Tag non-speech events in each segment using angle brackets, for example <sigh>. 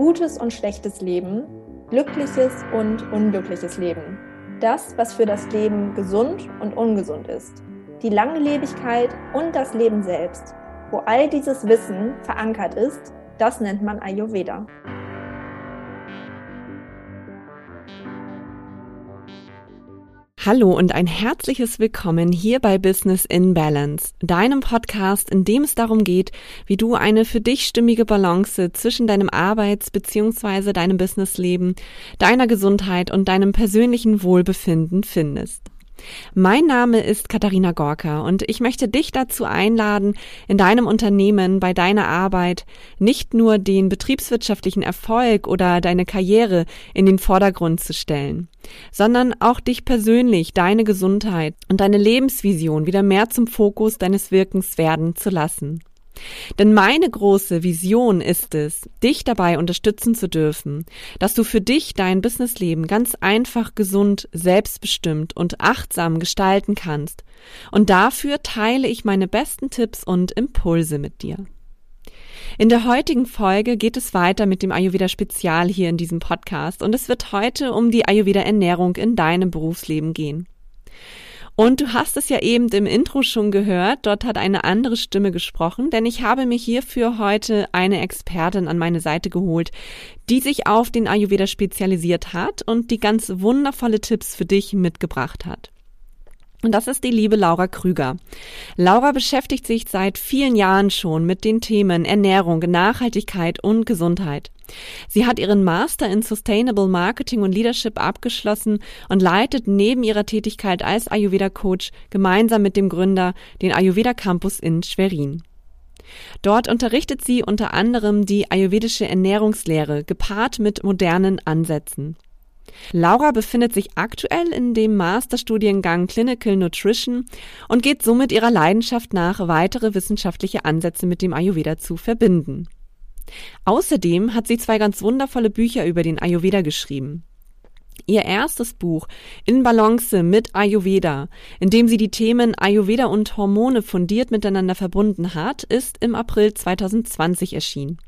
gutes und schlechtes Leben, glückliches und unglückliches Leben, das, was für das Leben gesund und ungesund ist, die Langlebigkeit und das Leben selbst. Wo all dieses Wissen verankert ist, das nennt man Ayurveda. Hallo und ein herzliches Willkommen hier bei Business in Balance, deinem Podcast, in dem es darum geht, wie du eine für dich stimmige Balance zwischen deinem Arbeits- bzw. deinem Businessleben, deiner Gesundheit und deinem persönlichen Wohlbefinden findest. Mein Name ist Katharina Gorka und ich möchte dich dazu einladen, in deinem Unternehmen, bei deiner Arbeit nicht nur den betriebswirtschaftlichen Erfolg oder deine Karriere in den Vordergrund zu stellen, sondern auch dich persönlich, deine Gesundheit und deine Lebensvision wieder mehr zum Fokus deines Wirkens werden zu lassen. Denn meine große Vision ist es, dich dabei unterstützen zu dürfen, dass du für dich dein Businessleben ganz einfach, gesund, selbstbestimmt und achtsam gestalten kannst. Und dafür teile ich meine besten Tipps und Impulse mit dir. In der heutigen Folge geht es weiter mit dem Ayurveda Spezial hier in diesem Podcast und es wird heute um die Ayurveda Ernährung in deinem Berufsleben gehen. Und du hast es ja eben im Intro schon gehört, dort hat eine andere Stimme gesprochen, denn ich habe mir hierfür heute eine Expertin an meine Seite geholt, die sich auf den Ayurveda spezialisiert hat und die ganz wundervolle Tipps für dich mitgebracht hat. Und das ist die liebe Laura Krüger. Laura beschäftigt sich seit vielen Jahren schon mit den Themen Ernährung, Nachhaltigkeit und Gesundheit. Sie hat ihren Master in Sustainable Marketing und Leadership abgeschlossen und leitet neben ihrer Tätigkeit als Ayurveda Coach gemeinsam mit dem Gründer den Ayurveda Campus in Schwerin. Dort unterrichtet sie unter anderem die ayurvedische Ernährungslehre gepaart mit modernen Ansätzen. Laura befindet sich aktuell in dem Masterstudiengang Clinical Nutrition und geht somit ihrer Leidenschaft nach, weitere wissenschaftliche Ansätze mit dem Ayurveda zu verbinden. Außerdem hat sie zwei ganz wundervolle Bücher über den Ayurveda geschrieben. Ihr erstes Buch In Balance mit Ayurveda, in dem sie die Themen Ayurveda und Hormone fundiert miteinander verbunden hat, ist im April 2020 erschienen.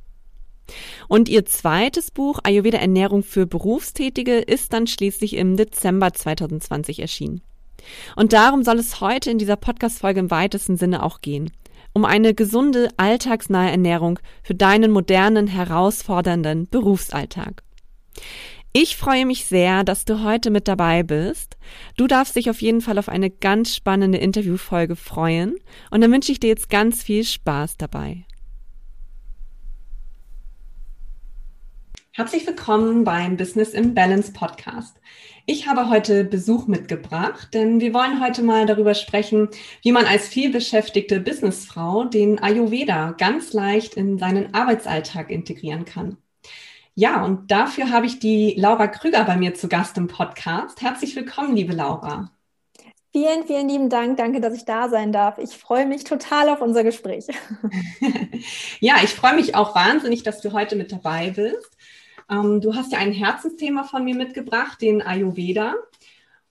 Und ihr zweites Buch Ayurveda Ernährung für Berufstätige ist dann schließlich im Dezember 2020 erschienen. Und darum soll es heute in dieser Podcast-Folge im weitesten Sinne auch gehen. Um eine gesunde, alltagsnahe Ernährung für deinen modernen, herausfordernden Berufsalltag. Ich freue mich sehr, dass du heute mit dabei bist. Du darfst dich auf jeden Fall auf eine ganz spannende Interviewfolge freuen und dann wünsche ich dir jetzt ganz viel Spaß dabei. Herzlich willkommen beim Business im Balance Podcast. Ich habe heute Besuch mitgebracht, denn wir wollen heute mal darüber sprechen, wie man als vielbeschäftigte Businessfrau den Ayurveda ganz leicht in seinen Arbeitsalltag integrieren kann. Ja, und dafür habe ich die Laura Krüger bei mir zu Gast im Podcast. Herzlich willkommen, liebe Laura. Vielen, vielen lieben Dank. Danke, dass ich da sein darf. Ich freue mich total auf unser Gespräch. <laughs> ja, ich freue mich auch wahnsinnig, dass du heute mit dabei bist. Ähm, du hast ja ein Herzensthema von mir mitgebracht, den Ayurveda.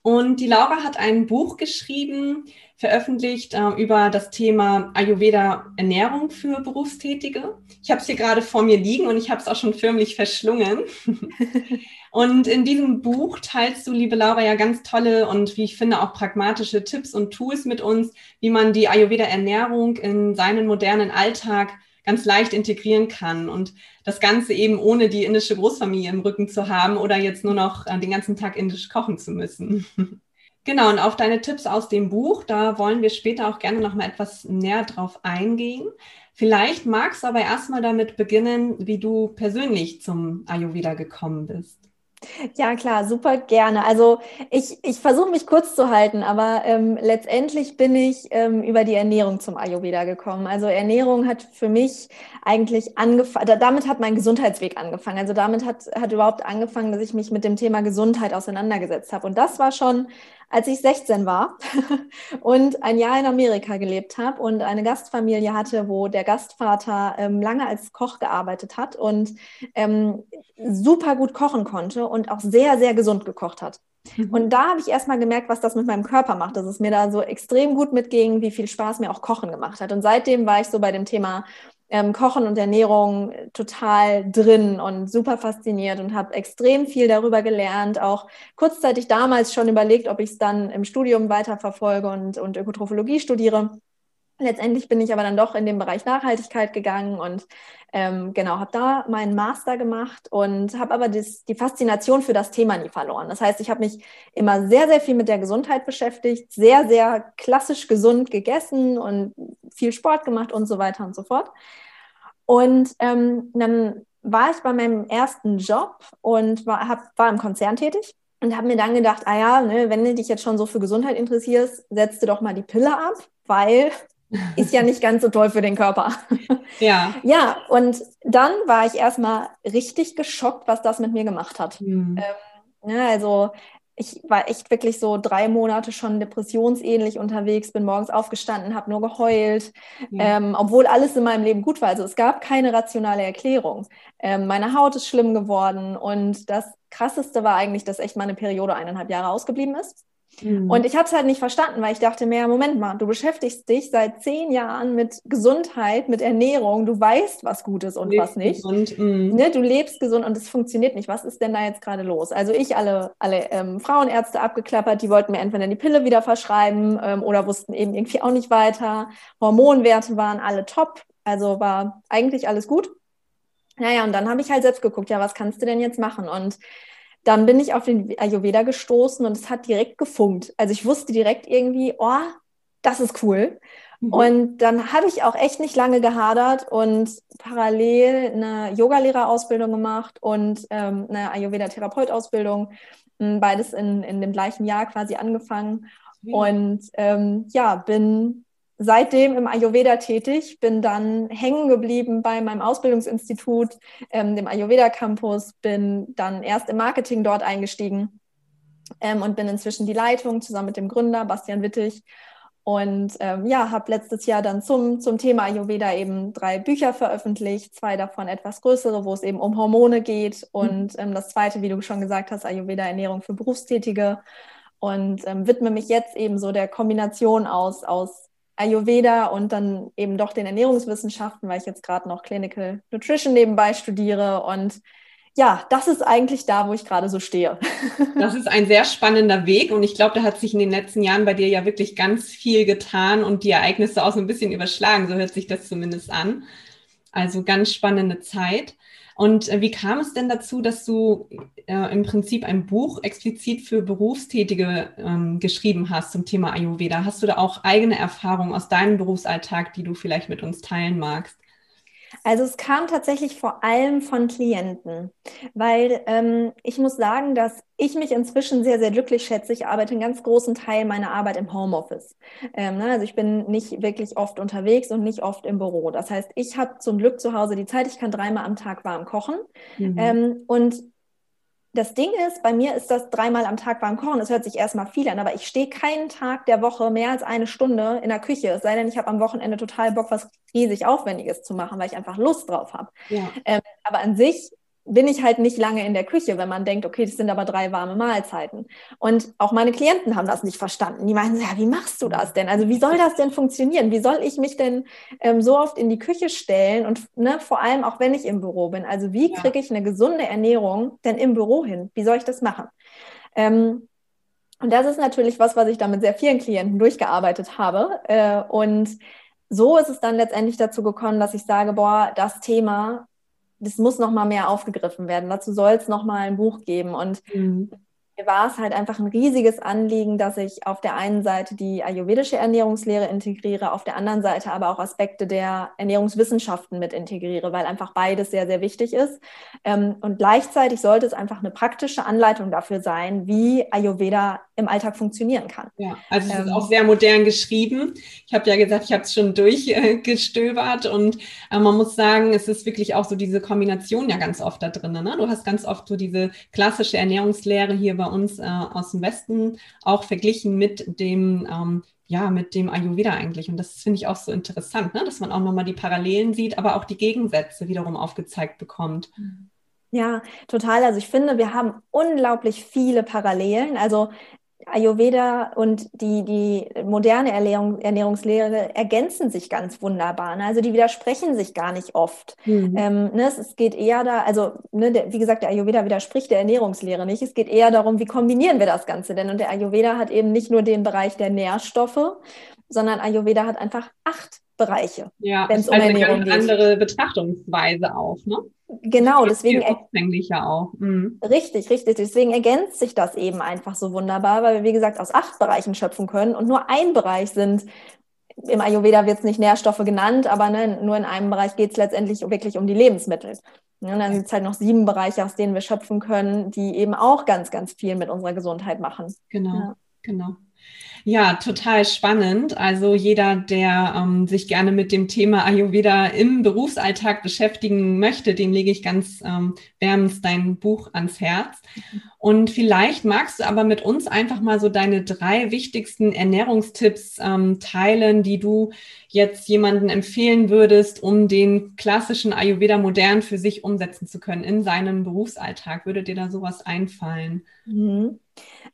Und die Laura hat ein Buch geschrieben, veröffentlicht äh, über das Thema Ayurveda Ernährung für Berufstätige. Ich habe es hier gerade vor mir liegen und ich habe es auch schon förmlich verschlungen. <laughs> und in diesem Buch teilst du, liebe Laura, ja ganz tolle und wie ich finde auch pragmatische Tipps und Tools mit uns, wie man die Ayurveda Ernährung in seinen modernen Alltag ganz leicht integrieren kann und das Ganze eben ohne die indische Großfamilie im Rücken zu haben oder jetzt nur noch äh, den ganzen Tag indisch kochen zu müssen. <laughs> genau, und auf deine Tipps aus dem Buch, da wollen wir später auch gerne noch mal etwas näher drauf eingehen. Vielleicht magst du aber erstmal damit beginnen, wie du persönlich zum Ayurveda gekommen bist. Ja, klar, super gerne. Also ich, ich versuche mich kurz zu halten, aber ähm, letztendlich bin ich ähm, über die Ernährung zum Ayurveda gekommen. Also Ernährung hat für mich eigentlich angefangen, damit hat mein Gesundheitsweg angefangen. Also damit hat, hat überhaupt angefangen, dass ich mich mit dem Thema Gesundheit auseinandergesetzt habe. Und das war schon als ich 16 war <laughs> und ein Jahr in Amerika gelebt habe und eine Gastfamilie hatte, wo der Gastvater ähm, lange als Koch gearbeitet hat und ähm, super gut kochen konnte und auch sehr, sehr gesund gekocht hat. Mhm. Und da habe ich erstmal gemerkt, was das mit meinem Körper macht, dass es mir da so extrem gut mitging, wie viel Spaß mir auch Kochen gemacht hat. Und seitdem war ich so bei dem Thema ähm, Kochen und Ernährung total drin und super fasziniert und habe extrem viel darüber gelernt. Auch kurzzeitig damals schon überlegt, ob ich es dann im Studium weiterverfolge und, und Ökotrophologie studiere. Letztendlich bin ich aber dann doch in den Bereich Nachhaltigkeit gegangen und ähm, genau, habe da meinen Master gemacht und habe aber das, die Faszination für das Thema nie verloren. Das heißt, ich habe mich immer sehr, sehr viel mit der Gesundheit beschäftigt, sehr, sehr klassisch gesund gegessen und viel Sport gemacht und so weiter und so fort. Und ähm, dann war ich bei meinem ersten Job und war, hab, war im Konzern tätig und habe mir dann gedacht, ah ja, ne, wenn du dich jetzt schon so für Gesundheit interessierst, setz doch mal die Pille ab, weil ist ja nicht ganz so toll für den Körper. <laughs> Ja. Ja, und dann war ich erstmal richtig geschockt, was das mit mir gemacht hat. Mhm. Ähm, ja, also ich war echt wirklich so drei Monate schon depressionsähnlich unterwegs, bin morgens aufgestanden, habe nur geheult, ja. ähm, obwohl alles in meinem Leben gut war. Also es gab keine rationale Erklärung. Ähm, meine Haut ist schlimm geworden und das Krasseste war eigentlich, dass echt meine Periode eineinhalb Jahre ausgeblieben ist. Mhm. Und ich habe es halt nicht verstanden, weil ich dachte mir, Moment mal, du beschäftigst dich seit zehn Jahren mit Gesundheit, mit Ernährung, du weißt, was gut ist und lebst was nicht. Gesund, mhm. ne, du lebst gesund und es funktioniert nicht. Was ist denn da jetzt gerade los? Also ich alle, alle ähm, Frauenärzte abgeklappert, die wollten mir entweder die Pille wieder verschreiben ähm, oder wussten eben irgendwie auch nicht weiter. Hormonwerte waren alle top, also war eigentlich alles gut. Naja, und dann habe ich halt selbst geguckt, ja, was kannst du denn jetzt machen? Und dann bin ich auf den Ayurveda gestoßen und es hat direkt gefunkt. Also ich wusste direkt irgendwie, oh, das ist cool. Mhm. Und dann habe ich auch echt nicht lange gehadert und parallel eine Yogalehrerausbildung gemacht und ähm, eine Ayurveda-Therapeutausbildung. Hm, beides in, in dem gleichen Jahr quasi angefangen. Mhm. Und ähm, ja, bin seitdem im Ayurveda tätig, bin dann hängen geblieben bei meinem Ausbildungsinstitut, ähm, dem Ayurveda Campus, bin dann erst im Marketing dort eingestiegen ähm, und bin inzwischen die Leitung zusammen mit dem Gründer Bastian Wittig. Und ähm, ja, habe letztes Jahr dann zum, zum Thema Ayurveda eben drei Bücher veröffentlicht, zwei davon etwas größere, wo es eben um Hormone geht und ähm, das zweite, wie du schon gesagt hast, Ayurveda Ernährung für Berufstätige und ähm, widme mich jetzt eben so der Kombination aus, aus Ayurveda und dann eben doch den Ernährungswissenschaften, weil ich jetzt gerade noch Clinical Nutrition nebenbei studiere. Und ja, das ist eigentlich da, wo ich gerade so stehe. <laughs> Das ist ein sehr spannender Weg und ich glaube, da hat sich in den letzten Jahren bei dir ja wirklich ganz viel getan und die Ereignisse auch so ein bisschen überschlagen. So hört sich das zumindest an. Also ganz spannende Zeit. Und äh, wie kam es denn dazu, dass du äh, im Prinzip ein Buch explizit für Berufstätige ähm, geschrieben hast zum Thema Ayurveda? Hast du da auch eigene Erfahrungen aus deinem Berufsalltag, die du vielleicht mit uns teilen magst? Also es kam tatsächlich vor allem von Klienten, weil ähm, ich muss sagen, dass ich mich inzwischen sehr, sehr glücklich schätze. Ich arbeite einen ganz großen Teil meiner Arbeit im Homeoffice. Ähm, ne? Also ich bin nicht wirklich oft unterwegs und nicht oft im Büro. Das heißt, ich habe zum Glück zu Hause die Zeit, ich kann dreimal am Tag warm kochen. Mhm. Ähm, und das Ding ist, bei mir ist das dreimal am Tag warm kochen. Das hört sich erstmal viel an, aber ich stehe keinen Tag der Woche mehr als eine Stunde in der Küche. Es sei denn, ich habe am Wochenende total Bock, was riesig Aufwendiges zu machen, weil ich einfach Lust drauf habe. Ja. Ähm, aber an sich bin ich halt nicht lange in der Küche, wenn man denkt, okay, das sind aber drei warme Mahlzeiten. Und auch meine Klienten haben das nicht verstanden. Die meinen, ja, wie machst du das denn? Also wie soll das denn funktionieren? Wie soll ich mich denn ähm, so oft in die Küche stellen und ne, vor allem auch wenn ich im Büro bin? Also wie kriege ich eine gesunde Ernährung denn im Büro hin? Wie soll ich das machen? Ähm, und das ist natürlich was, was ich da mit sehr vielen Klienten durchgearbeitet habe. Äh, und so ist es dann letztendlich dazu gekommen, dass ich sage, boah, das Thema das muss noch mal mehr aufgegriffen werden. Dazu soll es noch mal ein Buch geben. Und mhm mir war es halt einfach ein riesiges Anliegen, dass ich auf der einen Seite die ayurvedische Ernährungslehre integriere, auf der anderen Seite aber auch Aspekte der Ernährungswissenschaften mit integriere, weil einfach beides sehr, sehr wichtig ist. Ähm, und gleichzeitig sollte es einfach eine praktische Anleitung dafür sein, wie Ayurveda im Alltag funktionieren kann. Ja, also es ist ähm, auch sehr modern geschrieben. Ich habe ja gesagt, ich habe es schon durchgestöbert und äh, man muss sagen, es ist wirklich auch so diese Kombination ja ganz oft da drin. Ne? Du hast ganz oft so diese klassische Ernährungslehre hier bei uns äh, aus dem Westen auch verglichen mit dem, ähm, ja, mit dem Ayurveda eigentlich. Und das finde ich auch so interessant, ne? dass man auch nochmal die Parallelen sieht, aber auch die Gegensätze wiederum aufgezeigt bekommt. Ja, total. Also ich finde, wir haben unglaublich viele Parallelen. Also Ayurveda und die, die moderne Ernährung, Ernährungslehre ergänzen sich ganz wunderbar. Ne? Also die widersprechen sich gar nicht oft. Mhm. Ähm, ne? es, es, geht eher da, also ne, der, wie gesagt, der Ayurveda widerspricht der Ernährungslehre nicht. Es geht eher darum, wie kombinieren wir das Ganze denn? Und der Ayurveda hat eben nicht nur den Bereich der Nährstoffe, sondern Ayurveda hat einfach acht Bereiche. Ja, wenn es um Ernährung eine andere Betrachtungsweise auch, ne? Genau, deswegen ja auch. Mhm. Richtig, richtig. Deswegen ergänzt sich das eben einfach so wunderbar, weil wir, wie gesagt, aus acht Bereichen schöpfen können und nur ein Bereich sind. Im Ayurveda wird es nicht Nährstoffe genannt, aber ne, nur in einem Bereich geht es letztendlich wirklich um die Lebensmittel. Und dann sind es halt noch sieben Bereiche, aus denen wir schöpfen können, die eben auch ganz, ganz viel mit unserer Gesundheit machen. Genau, ja. genau. Ja, total spannend. Also jeder, der ähm, sich gerne mit dem Thema Ayurveda im Berufsalltag beschäftigen möchte, dem lege ich ganz ähm, wärmens dein Buch ans Herz. Und vielleicht magst du aber mit uns einfach mal so deine drei wichtigsten Ernährungstipps ähm, teilen, die du jetzt jemanden empfehlen würdest, um den klassischen Ayurveda modern für sich umsetzen zu können in seinem Berufsalltag. Würde dir da sowas einfallen? Mhm.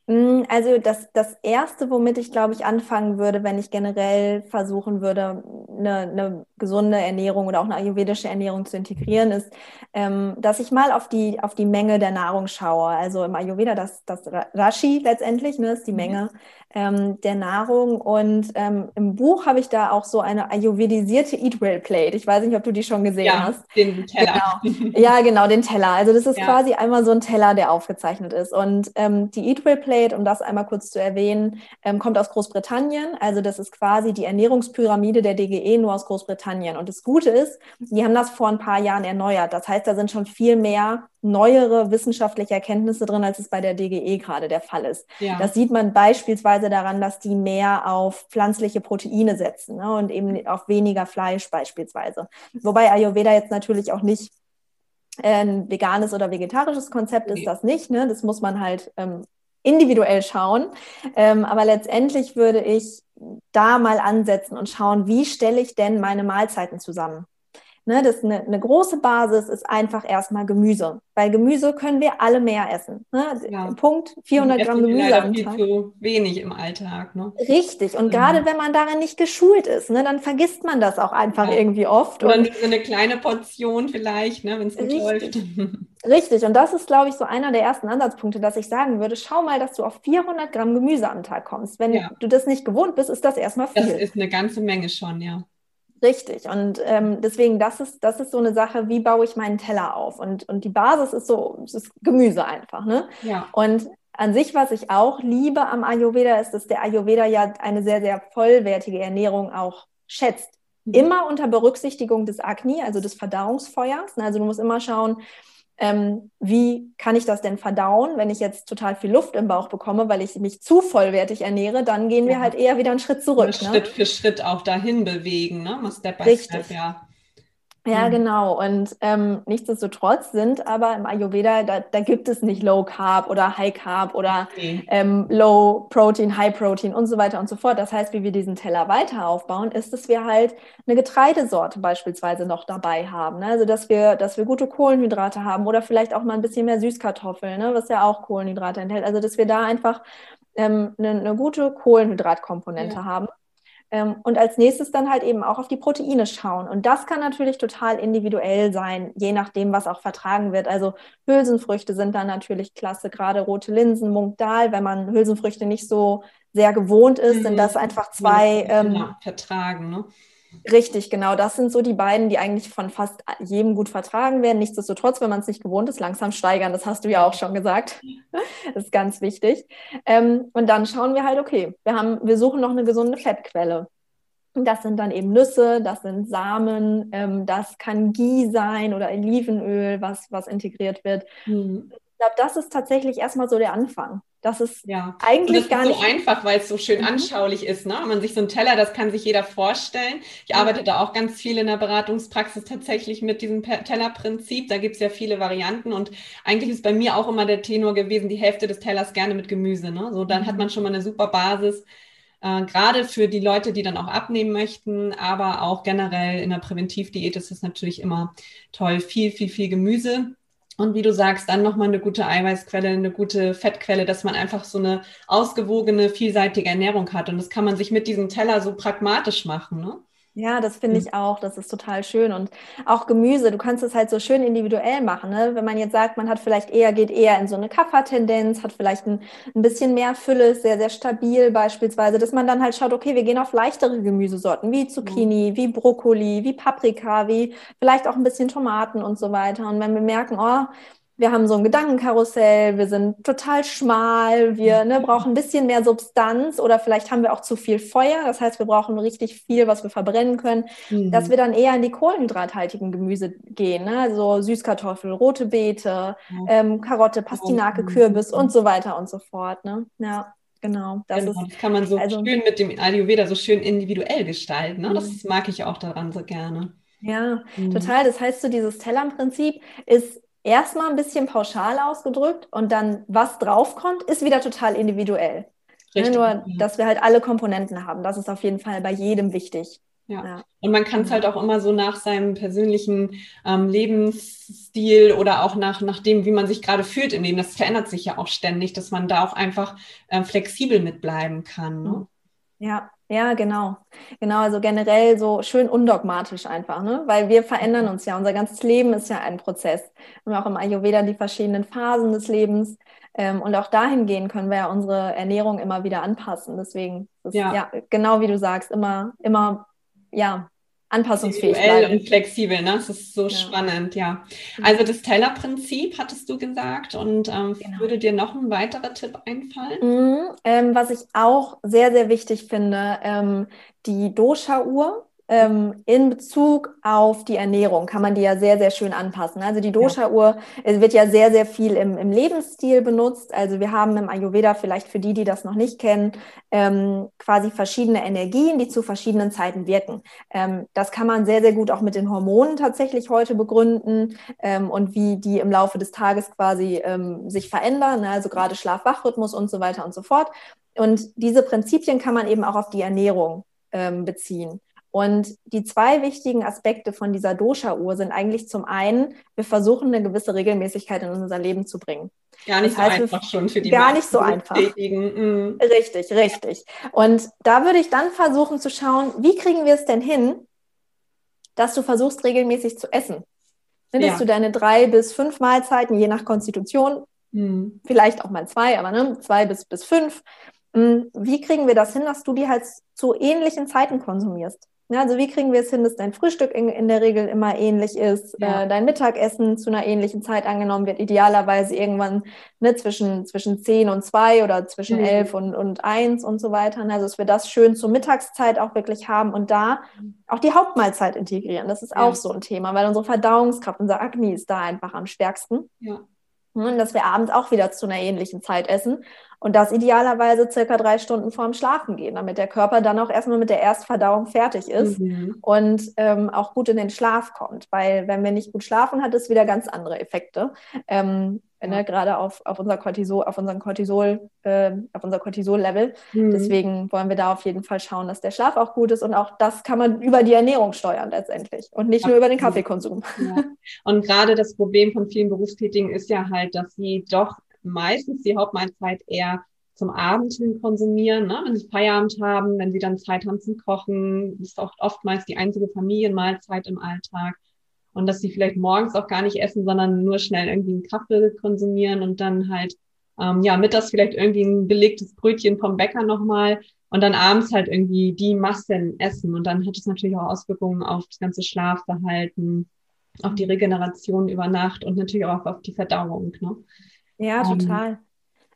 Mm, also das, das Erste, womit ich, glaube ich, anfangen würde, wenn ich generell versuchen würde, eine, eine gesunde Ernährung oder auch eine ayurvedische Ernährung zu integrieren, ist, ähm, dass ich mal auf die, auf die Menge der Nahrung schaue. Also im Ayurveda das, das Rashi letztendlich, ne, ist die mhm. Menge ähm, der Nahrung. Und ähm, im Buch habe ich da auch so eine ayurvedisierte Eat Well Plate. Ich weiß nicht, ob du die schon gesehen ja, hast. Den Teller. Genau. Ja, genau, den Teller. Also das ist ja. quasi einmal so ein Teller, der aufgezeichnet ist. Und ähm, die Eat Well Plate, um das einmal kurz zu erwähnen, ähm, kommt aus Großbritannien. Also das ist quasi die Ernährungspyramide der DGE nur aus Großbritannien. Und das Gute ist, die haben das vor ein paar Jahren erneuert. Das heißt, da sind schon viel mehr neuere wissenschaftliche Erkenntnisse drin, als es bei der DGE gerade der Fall ist. Ja. Das sieht man beispielsweise daran, dass die mehr auf pflanzliche Proteine setzen ne, und eben auf weniger Fleisch beispielsweise. Wobei Ayurveda jetzt natürlich auch nicht ein veganes oder vegetarisches Konzept ist, das nicht. Ne? Das muss man halt ähm, individuell schauen. Ähm, aber letztendlich würde ich da mal ansetzen und schauen, wie stelle ich denn meine Mahlzeiten zusammen? Ne, das eine, eine große Basis ist einfach erstmal Gemüse. Weil Gemüse können wir alle mehr essen. Ne? Ja. Punkt 400 Gramm Gemüse am Tag. Viel zu wenig im Alltag. Ne? Richtig. Und ja. gerade wenn man darin nicht geschult ist, ne, dann vergisst man das auch einfach ja. irgendwie oft. Oder und so eine kleine Portion vielleicht, ne, wenn es gut läuft. <laughs> Richtig. Und das ist, glaube ich, so einer der ersten Ansatzpunkte, dass ich sagen würde, schau mal, dass du auf 400 Gramm Gemüse am Tag kommst. Wenn du das nicht gewohnt bist, ist das erstmal viel. Das ist eine ganze Menge schon, ja. Richtig. Und ähm, deswegen, das ist, das ist so eine Sache, wie baue ich meinen Teller auf? Und, und die Basis ist so, es ist Gemüse einfach. Ne? Ja. Und an sich, was ich auch liebe am Ayurveda, ist, dass der Ayurveda ja eine sehr, sehr vollwertige Ernährung auch schätzt. Mhm. Immer unter Berücksichtigung des Agni, also des Verdauungsfeuers. Also du musst immer schauen, ähm, wie kann ich das denn verdauen, wenn ich jetzt total viel Luft im Bauch bekomme, weil ich mich zu vollwertig ernähre, dann gehen wir ja. halt eher wieder einen Schritt zurück. Ne? Schritt für Schritt auch dahin bewegen, ne? Step by Richtig. Step, ja. Ja, mhm. genau. Und ähm, nichtsdestotrotz sind aber im Ayurveda, da, da, gibt es nicht Low Carb oder High Carb oder okay. ähm, Low Protein, High Protein und so weiter und so fort. Das heißt, wie wir diesen Teller weiter aufbauen, ist, dass wir halt eine Getreidesorte beispielsweise noch dabei haben. Ne? Also, dass wir, dass wir gute Kohlenhydrate haben oder vielleicht auch mal ein bisschen mehr Süßkartoffeln, ne? was ja auch Kohlenhydrate enthält. Also, dass wir da einfach ähm, eine, eine gute Kohlenhydratkomponente ja. haben. Ähm, und als nächstes dann halt eben auch auf die Proteine schauen. Und das kann natürlich total individuell sein, je nachdem, was auch vertragen wird. Also Hülsenfrüchte sind dann natürlich klasse, gerade rote Linsen, Munkdal. Wenn man Hülsenfrüchte nicht so sehr gewohnt ist, sind mhm. das einfach zwei. Ähm, genau, vertragen, ne? Richtig, genau. Das sind so die beiden, die eigentlich von fast jedem gut vertragen werden. Nichtsdestotrotz, wenn man es nicht gewohnt ist, langsam steigern. Das hast du ja auch schon gesagt. <laughs> Das ist ganz wichtig. Ähm, und dann schauen wir halt, okay, wir, haben, wir suchen noch eine gesunde Fettquelle. Das sind dann eben Nüsse, das sind Samen, ähm, das kann Ghee sein oder Olivenöl, was, was integriert wird. Mhm. Ich glaube, das ist tatsächlich erstmal so der Anfang. Das ist ja. eigentlich das gar ist nicht so einfach, weil es so schön mhm. anschaulich ist. Ne? Man sich so einen Teller, das kann sich jeder vorstellen. Ich mhm. arbeite da auch ganz viel in der Beratungspraxis tatsächlich mit diesem Tellerprinzip. Da gibt es ja viele Varianten und eigentlich ist bei mir auch immer der Tenor gewesen, die Hälfte des Tellers gerne mit Gemüse. Ne? So, dann mhm. hat man schon mal eine super Basis. Äh, gerade für die Leute, die dann auch abnehmen möchten, aber auch generell in der Präventivdiät ist es natürlich immer toll, viel, viel, viel Gemüse Und wie du sagst, dann nochmal eine gute Eiweißquelle, eine gute Fettquelle, dass man einfach so eine ausgewogene, vielseitige Ernährung hat. Und das kann man sich mit diesem Teller so pragmatisch machen. Ne? Ja, das finde ich auch. Das ist total schön. Und auch Gemüse, du kannst es halt so schön individuell machen. Ne? Wenn man jetzt sagt, man hat vielleicht eher, geht eher in so eine Kaffertendenz, hat vielleicht ein, ein bisschen mehr Fülle, ist sehr, sehr stabil beispielsweise, dass man dann halt schaut, okay, wir gehen auf leichtere Gemüsesorten wie Zucchini, wie Brokkoli, wie Paprika, wie vielleicht auch ein bisschen Tomaten und so weiter. Und wenn wir merken, oh, wir haben so ein Gedankenkarussell, wir sind total schmal, wir ne, brauchen ein bisschen mehr Substanz oder vielleicht haben wir auch zu viel Feuer, das heißt, wir brauchen richtig viel, was wir verbrennen können, mhm. dass wir dann eher in die kohlenhydrathaltigen Gemüse gehen, ne? also Süßkartoffel, rote Beete, ja. ähm, Karotte, Pastinake, Kürbis und so weiter und so fort. Ne? Ja. Genau, das, genau, ist, das kann man so also, schön mit dem Ayurveda so schön individuell gestalten. Ne? Das mhm. mag ich auch daran so gerne. Ja, mhm. total. Das heißt, so dieses Tellern-Prinzip ist erstmal ein bisschen pauschal ausgedrückt und dann, was draufkommt, ist wieder total individuell. Ne, Richtig, Nur, dass wir halt alle Komponenten haben. Das ist auf jeden Fall bei jedem wichtig. Ja. ja. Und man kann es halt auch immer so nach seinem persönlichen ähm, Lebensstil oder auch nach, nach dem, wie man sich gerade fühlt im Leben. Das verändert sich ja auch ständig, dass man da auch einfach äh, flexibel mitbleiben kann. Ne? Ja, ja, genau. Genau, also generell so schön undogmatisch einfach, ne? Weil wir verändern uns ja. Unser ganzes Leben ist ja ein Prozess. Haben auch im Ayurveda die verschiedenen Phasen des Lebens. Ähm, und auch dahingehend können wir ja unsere Ernährung immer wieder anpassen. Deswegen ist ja. ja genau wie du sagst, immer, immer, ja, anpassungsfähig bleiben. und flexibel, ne? Das ist so ja. spannend, ja. Mhm. Also das Teller-Prinzip hattest du gesagt und ähm, genau. würde dir noch ein weiterer Tipp einfallen? Mhm, ähm, was ich auch sehr, sehr wichtig finde, ähm, die Dosha-Uhr ähm, in Bezug auf die Ernährung kann man die ja sehr, sehr schön anpassen. Also die Dosha-Uhr ja. wird ja sehr, sehr viel im, im Lebensstil benutzt. Also wir haben im Ayurveda, vielleicht für die, die das noch nicht kennen, ähm, quasi verschiedene Energien, die zu verschiedenen Zeiten wirken. Ähm, das kann man sehr, sehr gut auch mit den Hormonen tatsächlich heute begründen ähm, und wie die im Laufe des Tages quasi ähm, sich verändern, ne? also gerade Schlaf-Wach-Rhythmus und so weiter und so fort. Und diese Prinzipien kann man eben auch auf die Ernährung ähm, beziehen. Und die zwei wichtigen Aspekte von dieser Dosha-Uhr sind eigentlich zum einen, wir versuchen eine gewisse Regelmäßigkeit in unser Leben zu bringen. Gar nicht das heißt, so einfach schon für die Gar nicht so einfach. Mhm. Richtig, richtig. Und da würde ich dann versuchen zu schauen, wie kriegen wir es denn hin, dass du versuchst, regelmäßig zu essen. Dass ja. du deine drei bis fünf Mahlzeiten, je nach Konstitution, mhm. vielleicht auch mal zwei, aber ne, zwei bis, bis fünf, hm, wie kriegen wir das hin, dass du die halt zu ähnlichen Zeiten konsumierst? Ja, also wie kriegen wir es hin, dass dein Frühstück in, in der Regel immer ähnlich ist, ja. äh, dein Mittagessen zu einer ähnlichen Zeit angenommen wird, idealerweise irgendwann ne, zwischen, zwischen 10 und 2 oder zwischen mhm. 11 und, und 1 und so weiter. Also dass wir das schön zur Mittagszeit auch wirklich haben und da auch die Hauptmahlzeit integrieren. Das ist ja. auch so ein Thema, weil unsere Verdauungskraft, unser Agni ist da einfach am stärksten. Ja. Und dass wir abends auch wieder zu einer ähnlichen Zeit essen und das idealerweise circa drei Stunden vorm Schlafen gehen, damit der Körper dann auch erstmal mit der Erstverdauung fertig ist mhm. und ähm, auch gut in den Schlaf kommt. Weil wenn wir nicht gut schlafen, hat es wieder ganz andere Effekte. Ähm, ja. ne, gerade auf, auf unser Cortisol, auf unseren Cortisol, äh, auf unser Cortisol-Level. Mhm. Deswegen wollen wir da auf jeden Fall schauen, dass der Schlaf auch gut ist und auch das kann man über die Ernährung steuern letztendlich und nicht Absolut. nur über den Kaffeekonsum. Ja. Und gerade das Problem von vielen Berufstätigen ist ja halt, dass sie doch meistens die Hauptmahlzeit eher zum Abend hin konsumieren, ne? wenn sie Feierabend haben, wenn sie dann Zeit haben zum Kochen. Das ist auch oftmals die einzige Familienmahlzeit im Alltag. Und dass sie vielleicht morgens auch gar nicht essen, sondern nur schnell irgendwie einen Kaffee konsumieren und dann halt, ähm, ja, mittags vielleicht irgendwie ein belegtes Brötchen vom Bäcker nochmal und dann abends halt irgendwie die Massen essen. Und dann hat es natürlich auch Auswirkungen auf das ganze Schlafverhalten, auf die Regeneration über Nacht und natürlich auch auf die Verdauung. Ne? Ja, ähm, total.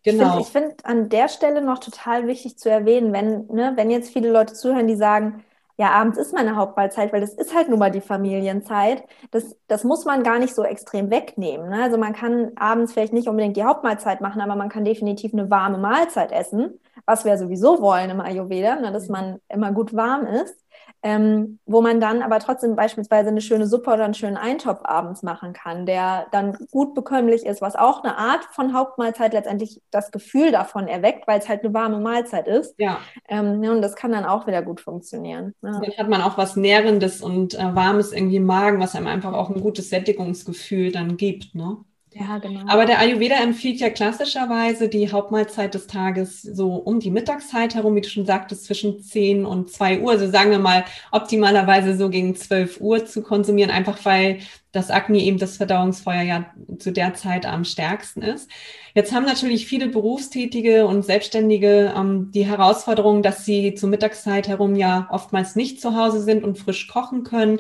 Genau. Ich finde find an der Stelle noch total wichtig zu erwähnen, wenn, ne, wenn jetzt viele Leute zuhören, die sagen, ja, abends ist meine Hauptmahlzeit, weil das ist halt nun mal die Familienzeit. Das, das muss man gar nicht so extrem wegnehmen. Ne? Also man kann abends vielleicht nicht unbedingt die Hauptmahlzeit machen, aber man kann definitiv eine warme Mahlzeit essen, was wir sowieso wollen im Ayurveda, ne? dass man immer gut warm ist ähm, wo man dann aber trotzdem beispielsweise eine schöne Suppe oder einen schönen Eintopf abends machen kann, der dann gut bekömmlich ist, was auch eine Art von Hauptmahlzeit letztendlich das Gefühl davon erweckt, weil es halt eine warme Mahlzeit ist. Ja. Ähm, und das kann dann auch wieder gut funktionieren. Ja. Dann hat man auch was Nährendes und äh, Warmes irgendwie im Magen, was einem einfach auch ein gutes Sättigungsgefühl dann gibt, ne? Ja, genau. Aber der Ayurveda empfiehlt ja klassischerweise die Hauptmahlzeit des Tages so um die Mittagszeit herum, wie du schon sagtest, zwischen 10 und 2 Uhr. Also sagen wir mal optimalerweise so gegen 12 Uhr zu konsumieren, einfach weil das Agni eben das Verdauungsfeuer ja zu der Zeit am stärksten ist. Jetzt haben natürlich viele Berufstätige und Selbstständige ähm, die Herausforderung, dass sie zur Mittagszeit herum ja oftmals nicht zu Hause sind und frisch kochen können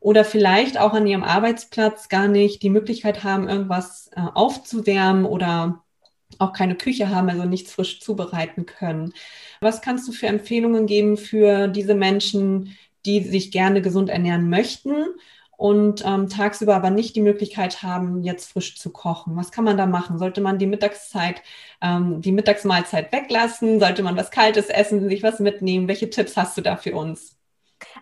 oder vielleicht auch an ihrem Arbeitsplatz gar nicht die Möglichkeit haben, irgendwas äh, aufzuwärmen oder auch keine Küche haben, also nichts frisch zubereiten können. Was kannst du für Empfehlungen geben für diese Menschen, die sich gerne gesund ernähren möchten und ähm, tagsüber aber nicht die Möglichkeit haben, jetzt frisch zu kochen? Was kann man da machen? Sollte man die Mittagszeit, ähm, die Mittagsmahlzeit weglassen? Sollte man was Kaltes essen, sich was mitnehmen? Welche Tipps hast du da für uns?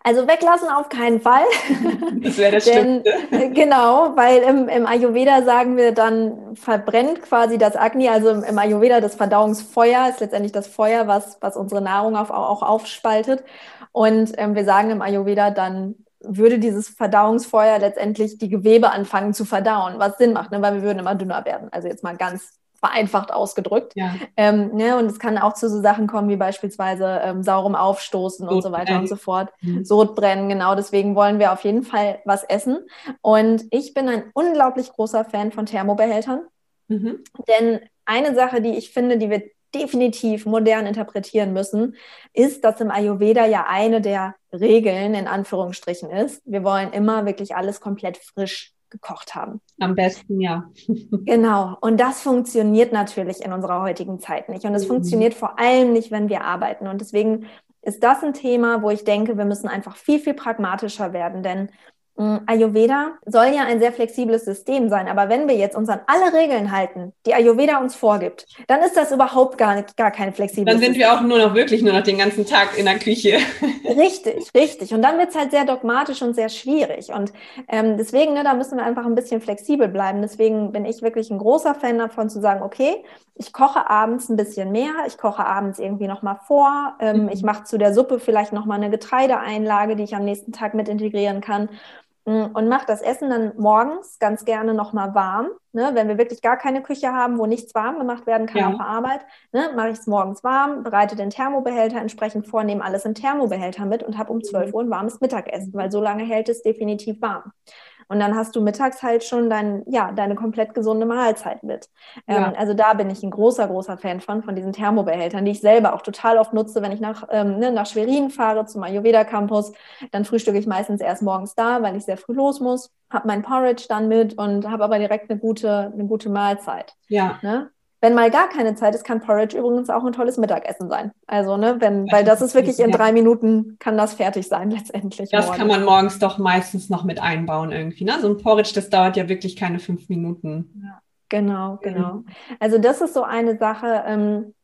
Also weglassen auf keinen Fall. <laughs> Das wäre das Denn, Stimmte. Genau, weil im, im, Ayurveda sagen wir dann, verbrennt quasi das Agni, also im, im Ayurveda das Verdauungsfeuer ist letztendlich das Feuer, was, was unsere Nahrung auf, auch aufspaltet. Und ähm, wir sagen im Ayurveda dann, würde dieses Verdauungsfeuer letztendlich die Gewebe anfangen zu verdauen, was Sinn macht, ne? weil wir würden immer dünner werden. Also jetzt mal ganz vereinfacht ausgedrückt. Ja. Ähm, ne, und es kann auch zu so Sachen kommen wie beispielsweise ähm, saurem Aufstoßen Sodbrennen. und so weiter und so fort. Mhm. Sodbrennen, genau. Deswegen wollen wir auf jeden Fall was essen. Und ich bin ein unglaublich großer Fan von Thermobehältern. Mhm. Denn eine Sache, die ich finde, die wir definitiv modern interpretieren müssen, ist, dass im Ayurveda ja eine der Regeln in Anführungsstrichen ist. Wir wollen immer wirklich alles komplett frisch gekocht haben. Am besten, ja. <laughs> genau. Und das funktioniert natürlich in unserer heutigen Zeit nicht. Und es mhm. funktioniert vor allem nicht, wenn wir arbeiten. Und deswegen ist das ein Thema, wo ich denke, wir müssen einfach viel, viel pragmatischer werden. Denn Ayurveda soll ja ein sehr flexibles System sein, aber wenn wir jetzt uns an alle Regeln halten, die Ayurveda uns vorgibt, dann ist das überhaupt gar, nicht, gar kein flexibles Dann sind System. wir auch nur noch wirklich nur noch den ganzen Tag in der Küche. <laughs> <laughs> Richtig, richtig. Und dann wird es halt sehr dogmatisch und sehr schwierig. Und ähm, deswegen, ne, da müssen wir einfach ein bisschen flexibel bleiben. Deswegen bin ich wirklich ein großer Fan davon zu sagen, okay, ich koche abends ein bisschen mehr, ich koche abends irgendwie nochmal vor, ähm, mhm. ich mache zu der Suppe vielleicht nochmal eine Getreideeinlage, die ich am nächsten Tag mit integrieren kann. Mm, und mache das Essen dann morgens ganz gerne nochmal warm. Ne? Wenn wir wirklich gar keine Küche haben, wo nichts warm gemacht werden kann ja. auf der Arbeit, ne? mache ich es morgens warm, bereite den Thermobehälter entsprechend vor, nehme alles im Thermobehälter mit und habe um 12 mhm. Uhr ein warmes Mittagessen, weil so lange hält es definitiv warm. Und dann hast du mittags halt schon dein, ja, deine komplett gesunde Mahlzeit mit. Ähm, ja. Also da bin ich ein großer, großer Fan von, von diesen Thermobehältern, die ich selber auch total oft nutze, wenn ich nach, ähm, ne, nach Schwerin fahre zum Ayurveda Campus. Dann frühstücke ich meistens erst morgens da, weil ich sehr früh los muss, habe mein Porridge dann mit und habe aber direkt eine gute, eine gute Mahlzeit. Ja. Ne? Wenn mal gar keine Zeit ist, kann Porridge übrigens auch ein tolles Mittagessen sein. Also, ne, wenn, weil das ist wirklich in drei Minuten kann das fertig sein <laughs> letztendlich. Das morgens. kann man morgens doch meistens noch mit einbauen irgendwie. Ne? So ein Porridge, das dauert ja wirklich keine fünf Minuten. Ja, genau, genau. Also das ist so eine Sache. Ähm,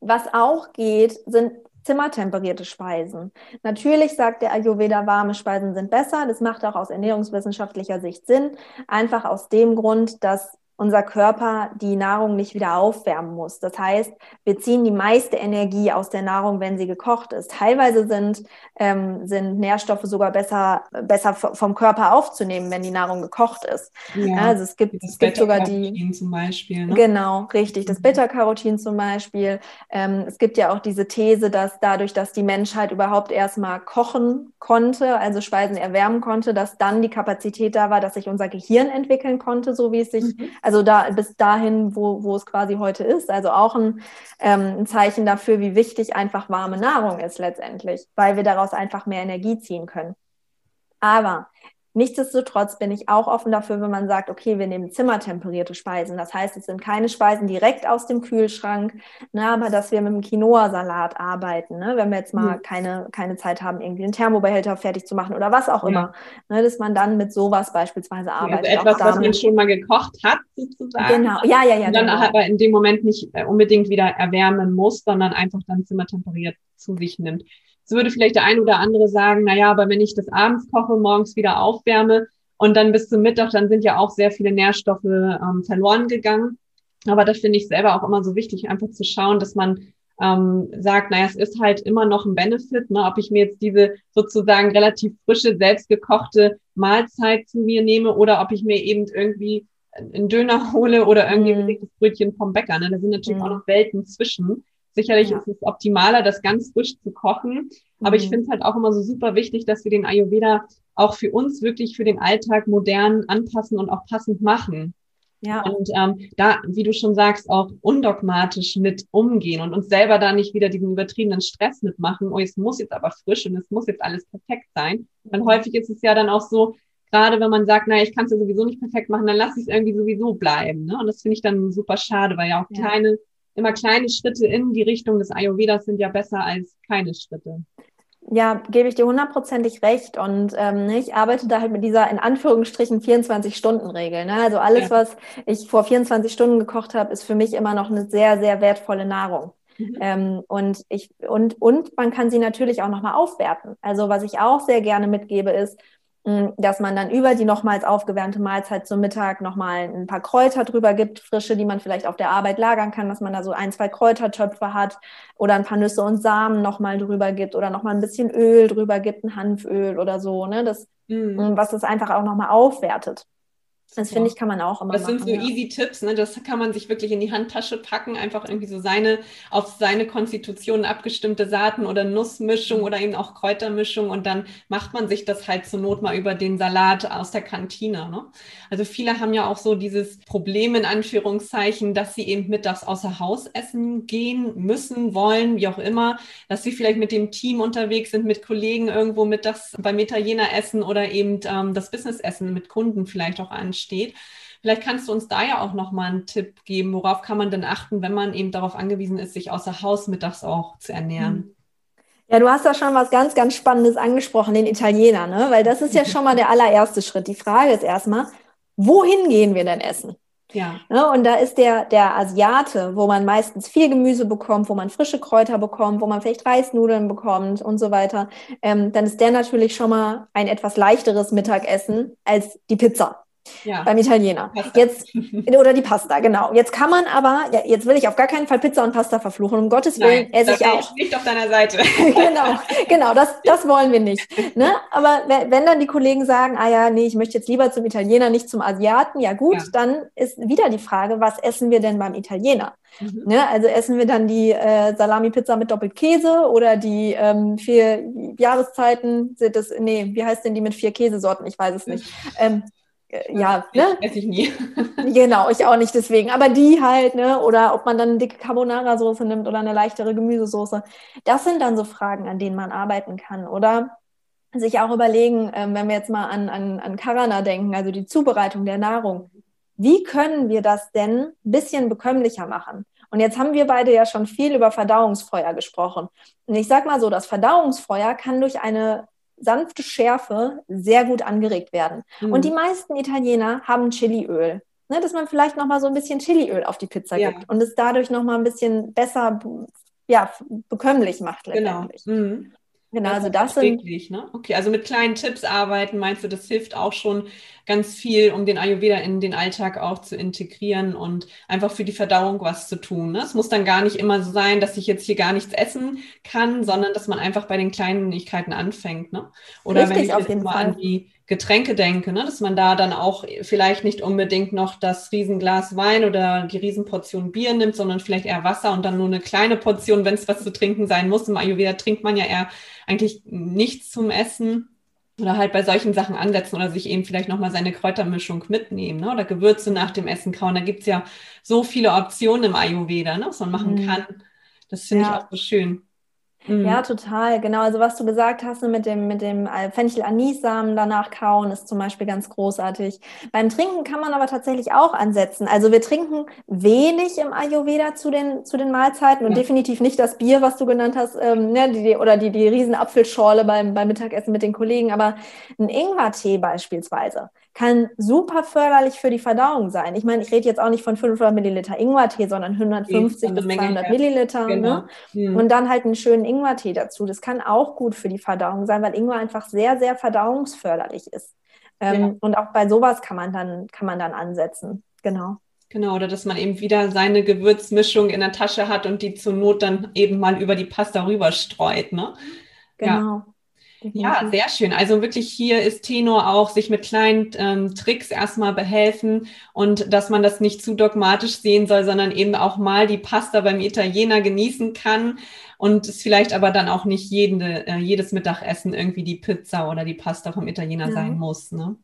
was auch geht, sind zimmertemperierte Speisen. Natürlich sagt der Ayurveda, warme Speisen sind besser. Das macht auch aus ernährungswissenschaftlicher Sicht Sinn. Einfach aus dem Grund, dass unser Körper die Nahrung nicht wieder aufwärmen muss. Das heißt, wir ziehen die meiste Energie aus der Nahrung, wenn sie gekocht ist. Teilweise sind, ähm, sind Nährstoffe sogar besser, besser vom Körper aufzunehmen, wenn die Nahrung gekocht ist. Ja, also es gibt, es gibt sogar die. zum Beispiel. Ne? Genau, richtig. Das mhm. Beta-Carotin zum Beispiel. Ähm, es gibt ja auch diese These, dass dadurch, dass die Menschheit überhaupt erstmal kochen konnte, also Speisen erwärmen konnte, dass dann die Kapazität da war, dass sich unser Gehirn entwickeln konnte, so wie es sich mhm also da bis dahin, wo, wo es quasi heute ist. Also auch ein, ähm, ein Zeichen dafür, wie wichtig einfach warme Nahrung ist letztendlich, weil wir daraus einfach mehr Energie ziehen können. Aber Nichtsdestotrotz bin ich auch offen dafür, wenn man sagt, okay, wir nehmen zimmertemperierte Speisen. Das heißt, es sind keine Speisen direkt aus dem Kühlschrank, ne, aber dass wir mit dem Quinoa-Salat arbeiten, ne, wenn wir jetzt mal mhm. keine, keine Zeit haben, irgendwie einen Thermobehälter fertig zu machen oder was auch ja. immer, ne, dass man dann mit sowas beispielsweise arbeitet. Also etwas, was man schon mal gekocht hat, sozusagen. Genau, ja, ja, ja. Und dann genau. aber in dem Moment nicht äh, unbedingt wieder erwärmen muss, sondern einfach dann zimmertemperiert zu sich nimmt. So würde vielleicht der ein oder andere sagen, na ja, aber wenn ich das abends koche, morgens wieder aufwärme und dann bis zum Mittag, dann sind ja auch sehr viele Nährstoffe ähm, verloren gegangen. Aber das finde ich selber auch immer so wichtig, einfach zu schauen, dass man ähm, sagt, naja, es ist halt immer noch ein Benefit, ne, ob ich mir jetzt diese sozusagen relativ frische, selbstgekochte Mahlzeit zu mir nehme oder ob ich mir eben irgendwie einen Döner hole oder irgendwie mhm. ein Brötchen vom Bäcker. Ne? Da sind natürlich mhm. auch noch Welten zwischen. Sicherlich ja. ist es optimaler, das ganz frisch zu kochen. Aber ich mhm. finde es halt auch immer so super wichtig, dass wir den Ayurveda auch für uns wirklich für den Alltag modern anpassen und auch passend machen. Ja. Und ähm, da, wie du schon sagst, auch undogmatisch mit umgehen und uns selber da nicht wieder diesen übertriebenen Stress mitmachen, oh, es muss jetzt aber frisch und es muss jetzt alles perfekt sein. Weil mhm. häufig ist es ja dann auch so, gerade wenn man sagt, naja, ich kann es ja sowieso nicht perfekt machen, dann lasse ich es irgendwie sowieso bleiben. Ne? Und das finde ich dann super schade, weil ja auch ja. kleine, immer kleine Schritte in die Richtung des Ayurvedas sind ja besser als keine Schritte. Ja, gebe ich dir hundertprozentig recht. Und ähm, ich arbeite da halt mit dieser in Anführungsstrichen 24-Stunden-Regel. Ne? Also alles, ja. was ich vor 24 Stunden gekocht habe, ist für mich immer noch eine sehr, sehr wertvolle Nahrung. Mhm. Ähm, und ich und und man kann sie natürlich auch nochmal aufwerten. Also was ich auch sehr gerne mitgebe ist, dass man dann über die nochmals aufgewärmte Mahlzeit zum Mittag nochmal ein paar Kräuter drüber gibt, frische, die man vielleicht auf der Arbeit lagern kann, dass man da so ein, zwei Kräutertöpfe hat oder ein paar Nüsse und Samen nochmal drüber gibt oder nochmal ein bisschen Öl drüber gibt, ein Hanföl oder so, ne, das, mhm. was das einfach auch nochmal aufwertet. Das finde ich, kann man auch immer Das machen, sind so ja. easy Tipps, ne? Das kann man sich wirklich in die Handtasche packen, einfach irgendwie so seine, auf seine Konstitution abgestimmte Saaten oder Nussmischung oder eben auch Kräutermischung und dann macht man sich das halt zur Not mal über den Salat aus der Kantine. Ne? Also viele haben ja auch so dieses Problem in Anführungszeichen, dass sie eben mittags außer Haus essen gehen müssen, wollen, wie auch immer, dass sie vielleicht mit dem Team unterwegs sind, mit Kollegen irgendwo mittags beim Italiener essen oder eben ähm, das Business-Essen mit Kunden vielleicht auch anschauen steht. Vielleicht kannst du uns da ja auch nochmal einen Tipp geben, worauf kann man denn achten, wenn man eben darauf angewiesen ist, sich außer Haus mittags auch zu ernähren? Hm. Ja, du hast da schon was ganz, ganz Spannendes angesprochen, den Italiener, ne? Weil das ist ja schon mal der allererste Schritt. Die Frage ist erstmal, wohin gehen wir denn essen? Ja. Ne? Und da ist der, der Asiate, wo man meistens viel Gemüse bekommt, wo man frische Kräuter bekommt, wo man vielleicht Reisnudeln bekommt und so weiter. Ähm, dann ist der natürlich schon mal ein etwas leichteres Mittagessen als die Pizza. Ja. Beim Italiener. Pasta. Jetzt, <laughs> oder die Pasta, genau. Jetzt kann man aber, ja, jetzt will ich auf gar keinen Fall Pizza und Pasta verfluchen. Um Gottes Willen esse ich auch. Ich nicht auf deiner Seite. <laughs> <laughs> genau, genau, das, das wollen wir nicht. Ne? Aber wenn dann die Kollegen sagen, ah ja, nee, ich möchte jetzt lieber zum Italiener, nicht zum Asiaten, ja gut, ja. dann ist wieder die Frage, was essen wir denn beim Italiener? Mhm. Ne? Also essen wir dann die äh, Salami-Pizza mit Doppelkäse oder die ähm, vier Jahreszeiten, sind das, nee, wie heißt denn die mit vier Käsesorten? Ich weiß es nicht. Ähm, äh, ja, ne? Esse ich nie. <laughs> genau, ich auch nicht deswegen. Aber die halt, ne? Oder ob man dann eine dicke Carbonara-Soße nimmt oder eine leichtere Gemüsesoße. Das sind dann so Fragen, an denen man arbeiten kann. Oder sich auch überlegen, ähm, wenn wir jetzt mal an, an, an Karana denken, also die Zubereitung der Nahrung. Wie können wir das denn ein bisschen bekömmlicher machen? Und jetzt haben wir beide ja schon viel über Verdauungsfeuer gesprochen. Und ich sag mal so, das Verdauungsfeuer kann durch eine sanfte Schärfe sehr gut angeregt werden. Mhm. Und die meisten Italiener haben Chiliöl. Ne, dass man vielleicht noch mal so ein bisschen Chiliöl auf die Pizza ja. gibt und es dadurch noch mal ein bisschen besser ja, bekömmlich macht genau. letztendlich. Genau. Mhm. Genau, also das sind. Ne? Okay, also mit kleinen Tipps arbeiten, meinst du, das hilft auch schon ganz viel, um den Ayurveda in den Alltag auch zu integrieren und einfach für die Verdauung was zu tun. Ne? Es muss dann gar nicht immer so sein, dass ich jetzt hier gar nichts essen kann, sondern dass man einfach bei den Kleinigkeiten anfängt. Ne? Oder Richtig, wenn ich jetzt mal Fall. an die Getränke denke, ne? dass man da dann auch vielleicht nicht unbedingt noch das Riesenglas Wein oder die Riesenportion Bier nimmt, sondern vielleicht eher Wasser und dann nur eine kleine Portion, wenn es was zu trinken sein muss. Im Ayurveda trinkt man ja eher eigentlich nichts zum Essen oder halt bei solchen Sachen ansetzen oder sich eben vielleicht nochmal seine Kräutermischung mitnehmen ne? oder Gewürze nach dem Essen kauen. Da gibt's ja so viele Optionen im Ayurveda, ne? was man machen mhm. kann. Das finde ja. ich auch so schön. Mhm. Ja, total. Genau. Also was du gesagt hast ne, mit dem, mit dem äh, Fenchel-Anis-Samen danach kauen, ist zum Beispiel ganz großartig. Beim Trinken kann man aber tatsächlich auch ansetzen. Also wir trinken wenig im Ayurveda zu den, zu den Mahlzeiten und ja. definitiv nicht das Bier, was du genannt hast, ähm, ne, die, oder die, die riesen Apfelschorle beim, beim Mittagessen mit den Kollegen, aber ein Ingwertee beispielsweise kann super förderlich für die Verdauung sein. Ich meine, ich rede jetzt auch nicht von 500 Milliliter Ingwertee, sondern 150 bis 200 Milliliter. Ne? Genau. Ne? Mhm. Und dann halt einen schönen Ingwertee dazu. Das kann auch gut für die Verdauung sein, weil Ingwer einfach sehr, sehr verdauungsförderlich ist. Ähm, ja. Und auch bei sowas kann man dann, kann man dann ansetzen. Genau. Genau, oder dass man eben wieder seine Gewürzmischung in der Tasche hat und die zur Not dann eben mal über die Pasta rüberstreut. Ne? Genau. Ja. Ja, sehr schön. Also wirklich hier ist Tenor auch, sich mit kleinen ähm, Tricks erstmal behelfen und dass man das nicht zu dogmatisch sehen soll, sondern eben auch mal die Pasta beim Italiener genießen kann und es vielleicht aber dann auch nicht jede, äh, jedes Mittagessen irgendwie die Pizza oder die Pasta vom Italiener ja. sein muss. Ne?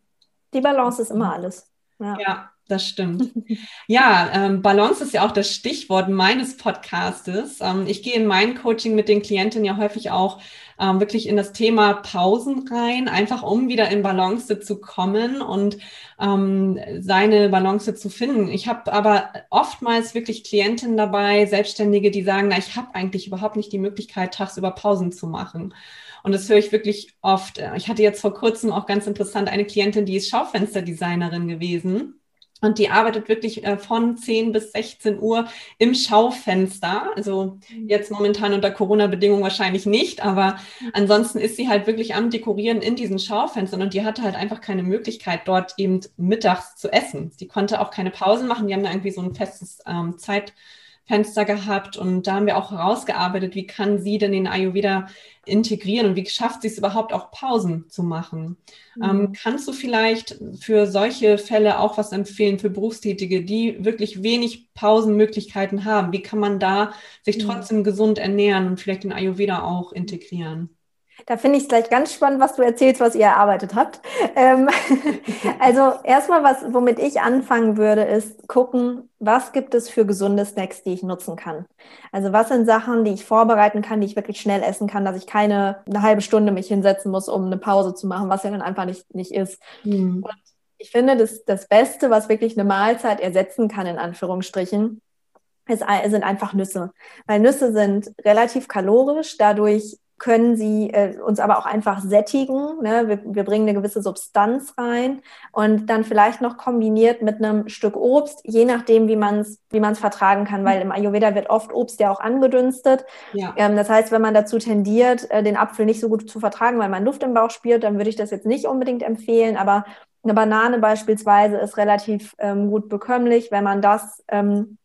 Die Balance ist immer alles. ja, ja das stimmt. <laughs> Ja, ähm, Balance ist ja auch das Stichwort meines Podcastes. Ähm, ich gehe in mein Coaching mit den Klientinnen ja häufig auch ähm, wirklich in das Thema Pausen rein, einfach um wieder in Balance zu kommen und ähm, seine Balance zu finden. Ich habe aber oftmals wirklich Klientinnen dabei, Selbstständige, die sagen, na, ich habe eigentlich überhaupt nicht die Möglichkeit, tagsüber Pausen zu machen. Und das höre ich wirklich oft. Ich hatte jetzt vor kurzem auch ganz interessant eine Klientin, die ist Schaufensterdesignerin gewesen. Und die arbeitet wirklich äh, von 10 bis 16 Uhr im Schaufenster. Also mhm. jetzt momentan unter Corona-Bedingungen wahrscheinlich nicht, aber ansonsten ist sie halt wirklich am Dekorieren in diesen Schaufenstern und die hatte halt einfach keine Möglichkeit, dort eben mittags zu essen. Die konnte auch keine Pausen machen. Die haben da irgendwie so ein festes ähm, Zeit, Fenster gehabt und da haben wir auch herausgearbeitet, wie kann sie denn den Ayurveda integrieren und wie schafft sie es überhaupt auch Pausen zu machen. Mhm. Ähm, kannst du vielleicht für solche Fälle auch was empfehlen für Berufstätige, die wirklich wenig Pausenmöglichkeiten haben? Wie kann man da sich mhm. trotzdem mhm. gesund ernähren und vielleicht den Ayurveda auch integrieren? Da finde ich es gleich ganz spannend, was du erzählst, was ihr erarbeitet habt. Ähm, <laughs> also erstmal, was, womit ich anfangen würde, ist gucken, was gibt es für gesunde Snacks, die ich nutzen kann. Also was sind Sachen, die ich vorbereiten kann, die ich wirklich schnell essen kann, dass ich keine eine halbe Stunde mich hinsetzen muss, um eine Pause zu machen, was ja dann einfach nicht, nicht ist. Mhm. Und ich finde, das, das Beste, was wirklich eine Mahlzeit ersetzen kann, in Anführungsstrichen, ist, sind einfach Nüsse. Weil Nüsse sind relativ kalorisch, dadurch können sie äh, uns aber auch einfach sättigen. Ne? Wir, wir, bringen eine gewisse Substanz rein und dann vielleicht noch kombiniert mit einem Stück Obst, je nachdem, wie man es wie man's vertragen kann, weil im Ayurveda wird oft Obst ja auch angedünstet. Ja. Ähm, das heißt, wenn man dazu tendiert, äh, den Apfel nicht so gut zu vertragen, weil man Luft im Bauch spürt, dann würde ich das jetzt nicht unbedingt empfehlen, aber eine Banane beispielsweise ist relativ ähm, gut bekömmlich, wenn man das ähm,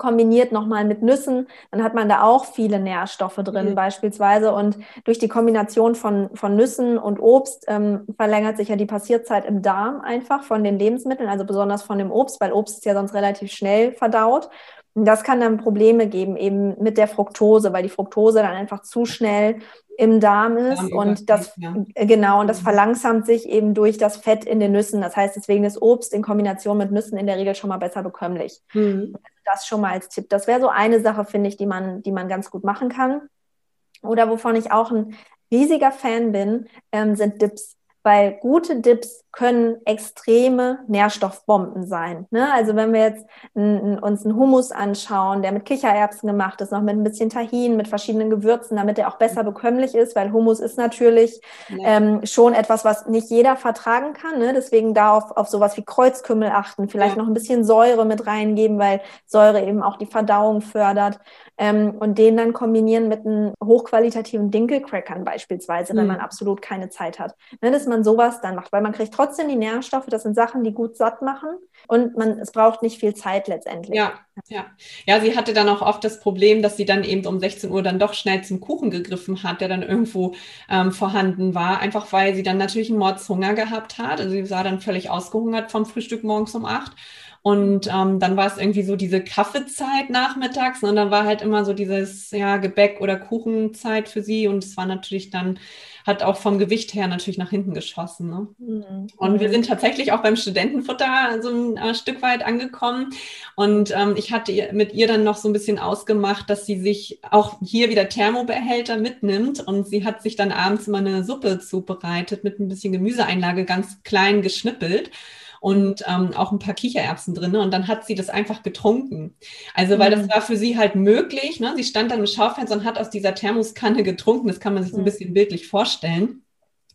kombiniert nochmal mit Nüssen, dann hat man da auch viele Nährstoffe drin mhm. beispielsweise. Und durch die Kombination von, von Nüssen und Obst ähm, verlängert sich ja die Passierzeit im Darm einfach von den Lebensmitteln, also besonders von dem Obst, weil Obst ist ja sonst relativ schnell verdaut. Und das kann dann Probleme geben, eben mit der Fructose, weil die Fructose dann einfach zu schnell im Darm ist Darm und das ja. genau und das mhm. verlangsamt sich eben durch das Fett in den Nüssen. Das heißt, deswegen ist Obst in Kombination mit Nüssen in der Regel schon mal besser bekömmlich. Mhm. Das schon mal als Tipp. Das wäre so eine Sache, finde ich, die man, die man ganz gut machen kann. Oder wovon ich auch ein riesiger Fan bin, ähm, sind Dips weil gute Dips können extreme Nährstoffbomben sein. Ne? Also wenn wir jetzt uns einen Hummus anschauen, der mit Kichererbsen gemacht ist, noch mit ein bisschen Tahin, mit verschiedenen Gewürzen, damit er auch besser bekömmlich ist, weil Hummus ist natürlich ähm, schon etwas, was nicht jeder vertragen kann. Ne? Deswegen da auf, auf sowas wie Kreuzkümmel achten, vielleicht ja. noch ein bisschen Säure mit reingeben, weil Säure eben auch die Verdauung fördert ähm, und den dann kombinieren mit einem hochqualitativen Dinkelcrackern beispielsweise, wenn mhm. man absolut keine Zeit hat. Ne, dass man sowas dann macht, weil man kriegt trotzdem die Nährstoffe, das sind Sachen, die gut satt machen und man, es braucht nicht viel Zeit letztendlich. Ja, ja. Ja, sie hatte dann auch oft das Problem, dass sie dann eben um 16 Uhr dann doch schnell zum Kuchen gegriffen hat, der dann irgendwo ähm, vorhanden war, einfach weil sie dann natürlich einen Mordshunger gehabt hat. Also sie war dann völlig ausgehungert vom Frühstück morgens um acht und ähm, dann war es irgendwie so diese Kaffeezeit nachmittags und dann war halt immer so dieses ja, Gebäck- oder Kuchenzeit für sie und es war natürlich dann, hat auch vom Gewicht her natürlich nach hinten geschossen. Ne? Mhm. Und wir sind tatsächlich auch beim Studentenfutter so ein äh, Stück weit angekommen und ähm, ich hatte mit ihr dann noch so ein bisschen ausgemacht, dass sie sich auch hier wieder Thermobehälter mitnimmt und sie hat sich dann abends immer eine Suppe zubereitet mit ein bisschen Gemüseeinlage ganz klein geschnippelt und ähm, auch ein paar Kichererbsen drin. Und dann hat sie das einfach getrunken. Also, weil mhm. das war für sie halt möglich. Ne? Sie stand dann im Schaufenster und hat aus dieser Thermoskanne getrunken. Das kann man sich so ein mhm. bisschen bildlich vorstellen.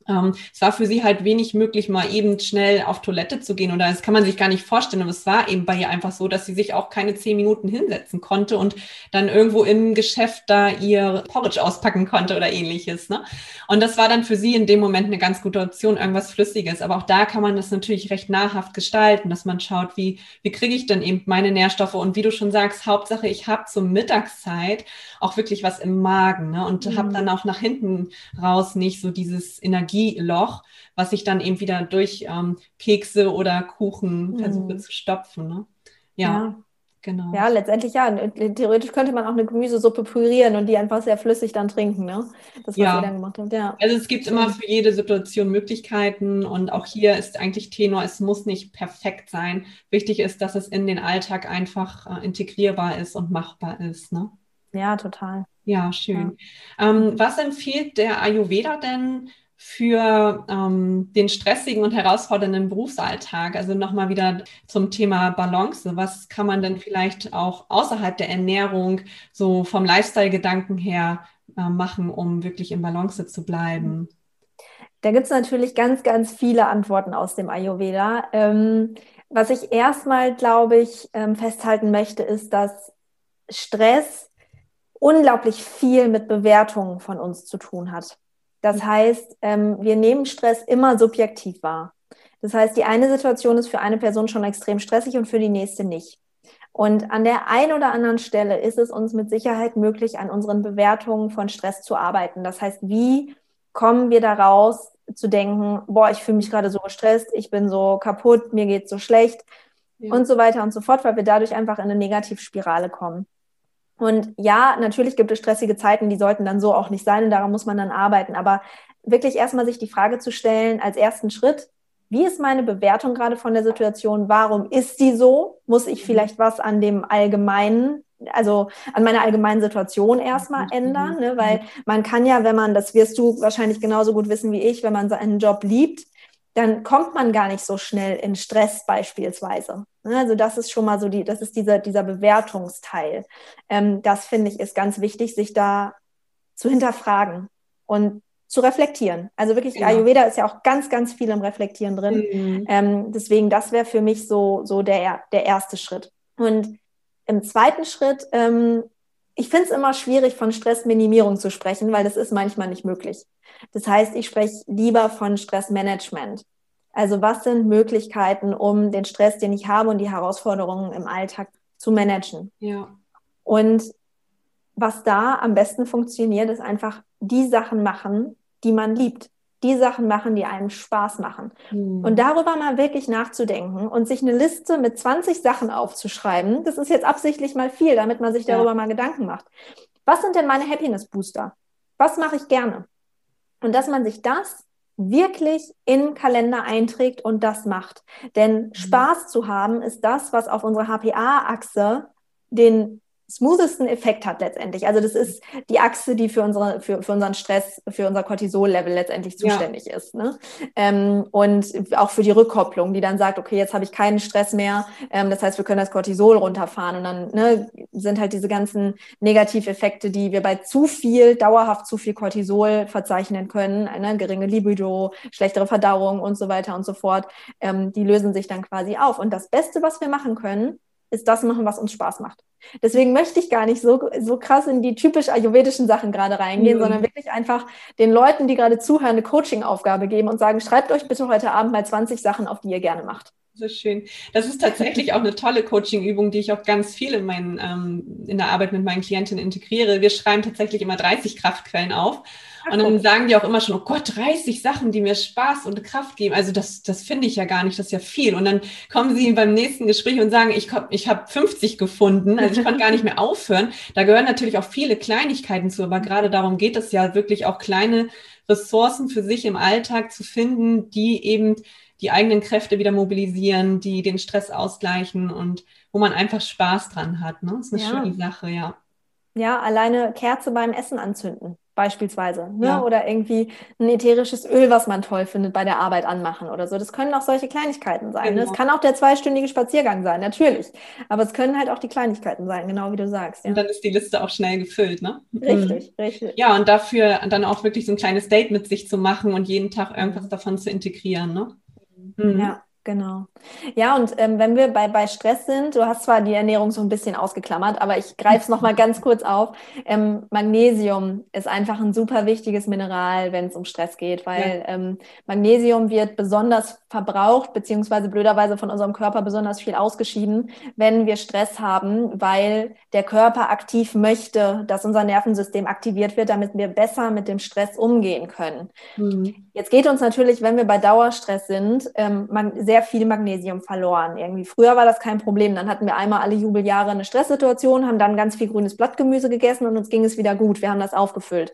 Ähm, es war für sie halt wenig möglich, mal eben schnell auf Toilette zu gehen. Oder das kann man sich gar nicht vorstellen. Aber es war eben bei ihr einfach so, dass sie sich auch keine zehn Minuten hinsetzen konnte und dann irgendwo im Geschäft da ihr Porridge auspacken konnte oder ähnliches. Ne? Und das war dann für sie in dem Moment eine ganz gute Option, irgendwas Flüssiges. Aber auch da kann man das natürlich recht nahrhaft gestalten, dass man schaut, wie, wie kriege ich denn eben meine Nährstoffe? Und wie du schon sagst, Hauptsache, ich habe zur Mittagszeit auch wirklich was im Magen ne? und mhm. habe dann auch nach hinten raus nicht so dieses Energieloch, was ich dann eben wieder durch ähm, Kekse oder Kuchen mhm. versuche zu stopfen. Ne? ja. ja. Genau. Ja, letztendlich ja. Theoretisch könnte man auch eine Gemüsesuppe pürieren und die einfach sehr flüssig dann trinken, ne? Das, was ja. dann gemacht habt. Ja. Also es gibt immer für jede Situation Möglichkeiten und auch hier ist eigentlich Tenor, es muss nicht perfekt sein. Wichtig ist, dass es in den Alltag einfach äh, integrierbar ist und machbar ist. Ne? Ja, total. Ja, schön. Ja. Ähm, was empfiehlt der Ayurveda denn für ähm, den stressigen und herausfordernden Berufsalltag? Also nochmal wieder zum Thema Balance. Was kann man denn vielleicht auch außerhalb der Ernährung so vom Lifestyle-Gedanken her äh, machen, um wirklich in Balance zu bleiben? Da gibt es natürlich ganz, ganz viele Antworten aus dem Ayurveda. Ähm, was ich erstmal, glaube ich, ähm, festhalten möchte, ist, dass Stress unglaublich viel mit Bewertungen von uns zu tun hat. Das heißt, ähm, wir nehmen Stress immer subjektiv wahr. Das heißt, die eine Situation ist für eine Person schon extrem stressig und für die nächste nicht. Und an der einen oder anderen Stelle ist es uns mit Sicherheit möglich, an unseren Bewertungen von Stress zu arbeiten. Das heißt, wie kommen wir daraus zu denken, boah, ich fühle mich gerade so gestresst, ich bin so kaputt, mir geht so schlecht ja. und so weiter und so fort, weil wir dadurch einfach in eine Negativspirale kommen. Und ja, natürlich gibt es stressige Zeiten, die sollten dann so auch nicht sein und daran muss man dann arbeiten. Aber wirklich erstmal sich die Frage zu stellen, als ersten Schritt, wie ist meine Bewertung gerade von der Situation? Warum ist sie so? Muss ich mhm. vielleicht was an dem allgemeinen, also an meiner allgemeinen Situation erstmal mhm. ändern? Ne? Weil man kann ja, wenn man, das wirst du wahrscheinlich genauso gut wissen wie ich, wenn man seinen Job liebt, dann kommt man gar nicht so schnell in Stress beispielsweise. Ne, also das ist schon mal so die, das ist dieser, dieser Bewertungsteil. Ähm, das finde ich ist ganz wichtig, sich da zu hinterfragen und zu reflektieren. Also wirklich, ja. Ayurveda ist ja auch ganz, ganz viel im Reflektieren drin. Mhm. Ähm, deswegen, das wäre für mich so, so der, der erste Schritt. Und im zweiten Schritt, ähm, ich finde es immer schwierig, von Stressminimierung zu sprechen, weil das ist manchmal nicht möglich. Das heißt, ich spreche lieber von Stressmanagement. Also was sind Möglichkeiten, um den Stress, den ich habe und die Herausforderungen im Alltag zu managen? Ja. Und was da am besten funktioniert, ist einfach die Sachen machen, die man liebt. Die Sachen machen, die einem Spaß machen. Mhm. Und darüber mal wirklich nachzudenken und sich eine Liste mit 20 Sachen aufzuschreiben, das ist jetzt absichtlich mal viel, damit man sich darüber ja. mal Gedanken macht. Was sind denn meine Happiness Booster? Was mache ich gerne? Und dass man sich das wirklich in Kalender einträgt und das macht. Denn mhm. Spaß zu haben ist das, was auf unserer HPA-Achse den smoothesten Effekt hat letztendlich. Also das ist die Achse, die für, unsere, für, für unseren Stress, für unser Cortisol-Level letztendlich zuständig ja. ist. Ne? Ähm, und auch für die Rückkopplung, die dann sagt, okay, jetzt habe ich keinen Stress mehr. Ähm, das heißt, wir können das Cortisol runterfahren. Und dann ne, sind halt diese ganzen Negativeffekte, die wir bei zu viel, dauerhaft zu viel Cortisol verzeichnen können. Ne? Geringe Libido, schlechtere Verdauung und so weiter und so fort. Ähm, die lösen sich dann quasi auf. Und das Beste, was wir machen können, ist das machen, was uns Spaß macht. Deswegen möchte ich gar nicht so, so krass in die typisch ayurvedischen Sachen gerade reingehen, mhm. sondern wirklich einfach den Leuten, die gerade zuhören, eine Coaching-Aufgabe geben und sagen, schreibt euch bitte heute Abend mal 20 Sachen auf, die ihr gerne macht. So schön. Das ist tatsächlich auch eine tolle Coaching-Übung, die ich auch ganz viel in, meinen, ähm, in der Arbeit mit meinen Klientinnen integriere. Wir schreiben tatsächlich immer 30 Kraftquellen auf. Und dann sagen die auch immer schon, oh Gott, 30 Sachen, die mir Spaß und Kraft geben. Also das, das finde ich ja gar nicht, das ist ja viel. Und dann kommen sie beim nächsten Gespräch und sagen, ich, ich habe 50 gefunden, also ich konnte gar nicht mehr aufhören. Da gehören natürlich auch viele Kleinigkeiten zu, aber gerade darum geht es ja wirklich auch kleine Ressourcen für sich im Alltag zu finden, die eben die eigenen Kräfte wieder mobilisieren, die den Stress ausgleichen und wo man einfach Spaß dran hat. Ne? Das ist eine ja. schöne Sache, ja. Ja, alleine Kerze beim Essen anzünden. Beispielsweise. Ne? Ja. Oder irgendwie ein ätherisches Öl, was man toll findet, bei der Arbeit anmachen oder so. Das können auch solche Kleinigkeiten sein. Genau. Ne? Es kann auch der zweistündige Spaziergang sein, natürlich. Aber es können halt auch die Kleinigkeiten sein, genau wie du sagst. Ja. Und dann ist die Liste auch schnell gefüllt, ne? Richtig, mhm. richtig. Ja, und dafür dann auch wirklich so ein kleines Date mit sich zu machen und jeden Tag irgendwas davon zu integrieren, ne? Mhm. Ja. Genau. Ja, und ähm, wenn wir bei, bei Stress sind, du hast zwar die Ernährung so ein bisschen ausgeklammert, aber ich greife es nochmal ganz kurz auf. Ähm, Magnesium ist einfach ein super wichtiges Mineral, wenn es um Stress geht, weil ja. ähm, Magnesium wird besonders verbraucht, beziehungsweise blöderweise von unserem Körper besonders viel ausgeschieden, wenn wir Stress haben, weil der Körper aktiv möchte, dass unser Nervensystem aktiviert wird, damit wir besser mit dem Stress umgehen können. Mhm. Jetzt geht uns natürlich, wenn wir bei Dauerstress sind, ähm, sehr viel Magnesium verloren. Irgendwie früher war das kein Problem. Dann hatten wir einmal alle Jubeljahre eine Stresssituation, haben dann ganz viel grünes Blattgemüse gegessen und uns ging es wieder gut. Wir haben das aufgefüllt.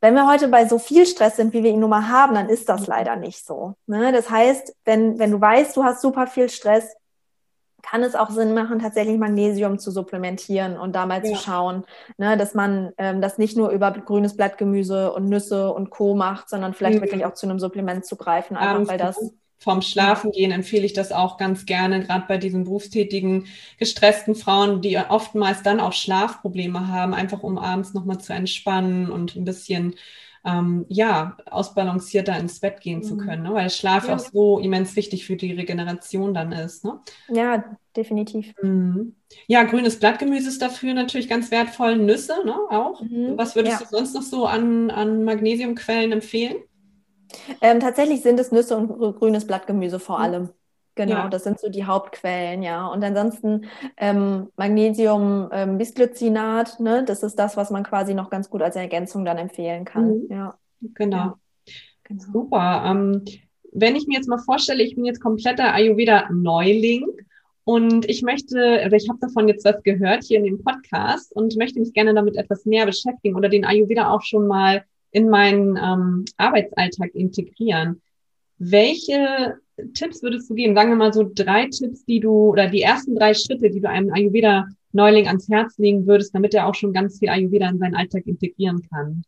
Wenn wir heute bei so viel Stress sind, wie wir ihn nun mal haben, dann ist das leider nicht so. Ne? Das heißt, wenn, wenn du weißt, du hast super viel Stress, kann es auch Sinn machen, tatsächlich Magnesium zu supplementieren und da mal ja. zu schauen, ne, dass man ähm, das nicht nur über grünes Blattgemüse und Nüsse und Co. macht, sondern vielleicht mhm. wirklich auch zu einem Supplement zu greifen, einfach weil das vorm Schlafengehen empfehle ich das auch ganz gerne, gerade bei diesen berufstätigen, gestressten Frauen, die oftmals dann auch Schlafprobleme haben, einfach um abends nochmal zu entspannen und ein bisschen ähm, ja, ausbalancierter ins Bett gehen mhm. zu können, ne? weil Schlaf ja. auch so immens wichtig für die Regeneration dann ist. Ne? Ja, definitiv. Mhm. Ja, grünes Blattgemüse ist dafür natürlich ganz wertvoll. Nüsse ne, auch. Mhm. Was würdest ja. du sonst noch so an, an Magnesiumquellen empfehlen? Ähm, tatsächlich sind es Nüsse und grünes Blattgemüse vor mhm. allem. Genau, ja. das sind so die Hauptquellen, ja. Und ansonsten ähm, Magnesium ähm, Bisglycinat, ne, das ist das, was man quasi noch ganz gut als Ergänzung dann empfehlen kann. Mhm. Ja. Genau. Ja. genau. Super. Ähm, wenn ich mir jetzt mal vorstelle, ich bin jetzt kompletter Ayurveda-Neuling und ich möchte, oder ich habe davon jetzt was gehört hier in dem Podcast und möchte mich gerne damit etwas näher beschäftigen oder den Ayurveda auch schon mal in meinen ähm, Arbeitsalltag integrieren. Welche Tipps würdest du geben? Sagen wir mal so drei Tipps, die du oder die ersten drei Schritte, die du einem Ayurveda-Neuling ans Herz legen würdest, damit er auch schon ganz viel Ayurveda in seinen Alltag integrieren kann.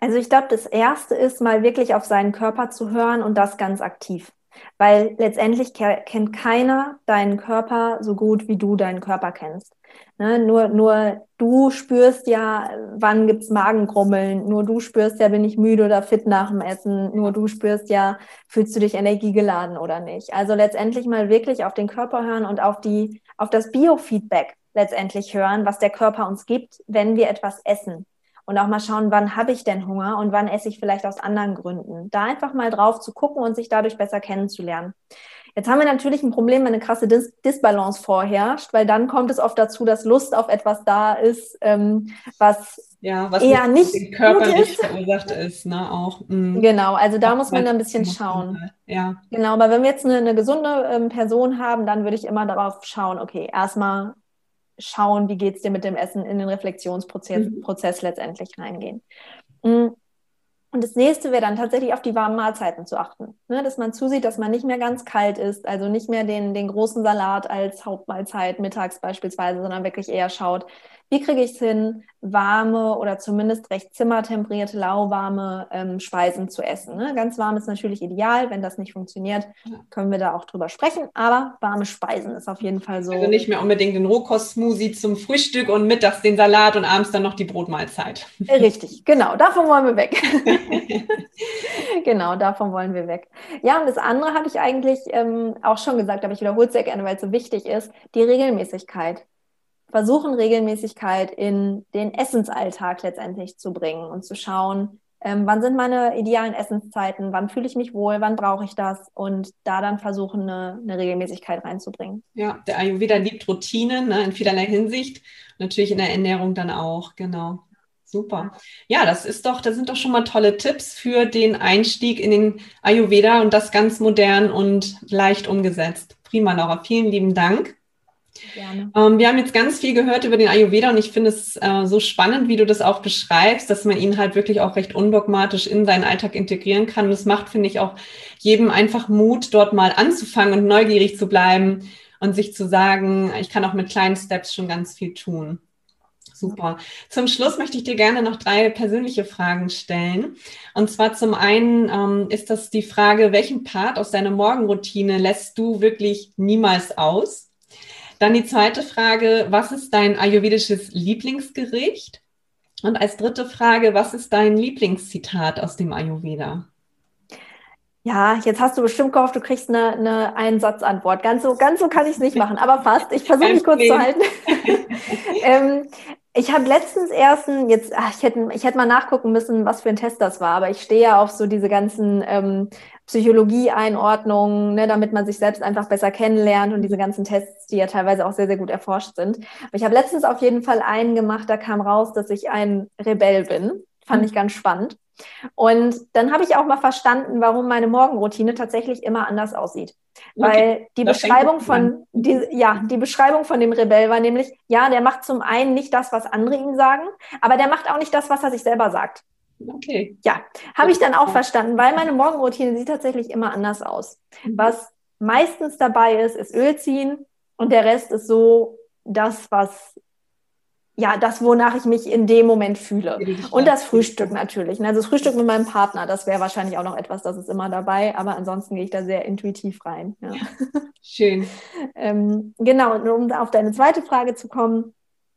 Also ich glaube, das Erste ist mal wirklich auf seinen Körper zu hören und das ganz aktiv. Weil letztendlich kennt keiner deinen Körper so gut, wie du deinen Körper kennst. Ne? Nur, nur du spürst ja, wann gibt's Magengrummeln. Nur du spürst ja, bin ich müde oder fit nach dem Essen. Nur du spürst ja, fühlst du dich energiegeladen oder nicht. Also letztendlich mal wirklich auf den Körper hören und auf die, auf das Biofeedback letztendlich hören, was der Körper uns gibt, wenn wir etwas essen. Und auch mal schauen, wann habe ich denn Hunger und wann esse ich vielleicht aus anderen Gründen. Da einfach mal drauf zu gucken und sich dadurch besser kennenzulernen. Jetzt haben wir natürlich ein Problem, wenn eine krasse Dis Disbalance vorherrscht, weil dann kommt es oft dazu, dass Lust auf etwas da ist, ähm, was, ja, was eher nicht den körperlich verursacht ist, ne, auch. Mh. Genau, also da auch muss man ein bisschen schauen. Ja. Genau, aber wenn wir jetzt eine, eine gesunde ähm, Person haben, dann würde ich immer darauf schauen, okay, erstmal schauen, wie geht es dir mit dem Essen in den Reflexionsprozess mhm. Letztendlich reingehen. Mhm. Und das nächste wäre dann tatsächlich auf die warmen Mahlzeiten zu achten. Ne? Dass man zusieht, dass man nicht mehr ganz kalt ist, also nicht mehr den, den großen Salat als Hauptmahlzeit mittags beispielsweise, sondern wirklich eher schaut, wie kriege ich es hin, warme oder zumindest recht zimmertemperierte, lauwarme ähm, Speisen zu essen. Ne? Ganz warm ist natürlich ideal. Wenn das nicht funktioniert, können wir da auch drüber sprechen. Aber warme Speisen ist auf jeden Fall so. Also nicht mehr unbedingt den Rohkost-Smoothie zum Frühstück und mittags den Salat und abends dann noch die Brotmahlzeit. Äh, richtig, genau. Davon wollen wir weg. <laughs> genau, davon wollen wir weg. Ja, und das andere habe ich eigentlich ähm, auch schon gesagt, aber ich wiederhole es sehr gerne, weil es so wichtig ist, die Regelmäßigkeit versuchen, Regelmäßigkeit in den Essensalltag letztendlich zu bringen und zu schauen, ähm, wann sind meine idealen Essenszeiten, wann fühle ich mich wohl, wann brauche ich das und da dann versuchen, eine, eine Regelmäßigkeit reinzubringen. Ja, der Ayurveda liebt Routinen ne, in vielerlei Hinsicht, natürlich in der Ernährung dann auch, genau. Super. Ja, das ist doch, das sind doch schon mal tolle Tipps für den Einstieg in den Ayurveda und das ganz modern und leicht umgesetzt. Prima, Laura. Vielen lieben Dank. Gerne. Ähm, wir haben jetzt ganz viel gehört über den Ayurveda und ich finde es äh, so spannend, wie du das auch beschreibst, dass man ihn halt wirklich auch recht undogmatisch in seinen Alltag integrieren kann. Und es macht, finde ich, auch jedem einfach Mut, dort mal anzufangen und neugierig zu bleiben und sich zu sagen, ich kann auch mit kleinen Steps schon ganz viel tun. Super. Zum Schluss möchte ich dir gerne noch drei persönliche Fragen stellen. Und zwar zum einen ähm, ist das die Frage, welchen Part aus deiner Morgenroutine lässt du wirklich niemals aus? Dann die zweite Frage, was ist dein ayurvedisches Lieblingsgericht? Und als dritte Frage, was ist dein Lieblingszitat aus dem Ayurveda? Ja, jetzt hast du bestimmt gehofft, du kriegst eine, eine Einsatzantwort. Ganz so, ganz so kann ich es nicht machen, aber fast. Ich versuche mich kurz zu halten. <laughs> ähm, ich habe letztens erst ein, jetzt, ach, ich hätte, ich hätte mal nachgucken müssen, was für ein Test das war, aber ich stehe ja auf so diese ganzen ähm, Psychologie-Einordnungen, ne, damit man sich selbst einfach besser kennenlernt und diese ganzen Tests, die ja teilweise auch sehr, sehr gut erforscht sind. Aber ich habe letztens auf jeden Fall einen gemacht, da kam raus, dass ich ein Rebell bin. Fand mhm. ich ganz spannend. Und dann habe ich auch mal verstanden, warum meine Morgenroutine tatsächlich immer anders aussieht. Weil okay, die Beschreibung von, die, ja, die Beschreibung von dem Rebell war nämlich, ja, der macht zum einen nicht das, was andere ihm sagen, aber der macht auch nicht das, was er sich selber sagt. Okay. Ja, habe ich dann auch verstanden, weil meine Morgenroutine sieht tatsächlich immer anders aus. Mhm. Was meistens dabei ist, ist Öl ziehen und der Rest ist so das, was ja, das, wonach ich mich in dem Moment fühle. Und das Frühstück natürlich. Also das Frühstück mit meinem Partner, das wäre wahrscheinlich auch noch etwas, das ist immer dabei, aber ansonsten gehe ich da sehr intuitiv rein. Ja. Schön. <laughs> ähm, genau, und um auf deine zweite Frage zu kommen,